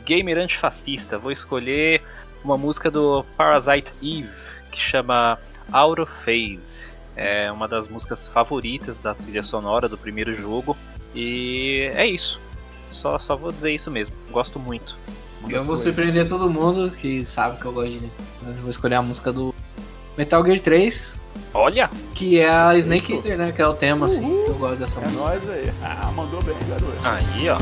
gamer antifascista, vou escolher uma música do Parasite Eve que chama Out of Phase. É uma das músicas favoritas da trilha sonora do primeiro jogo. E é isso. Só, só vou dizer isso mesmo. Gosto muito. Eu vou surpreender todo mundo que sabe que eu gosto de. Mas eu vou escolher a música do Metal Gear 3, Olha! que é a Snake Eater, né? Que é o tema, assim. que Eu gosto dessa É música. nóis aí. Ah, mandou bem, garoto. Aí, ó.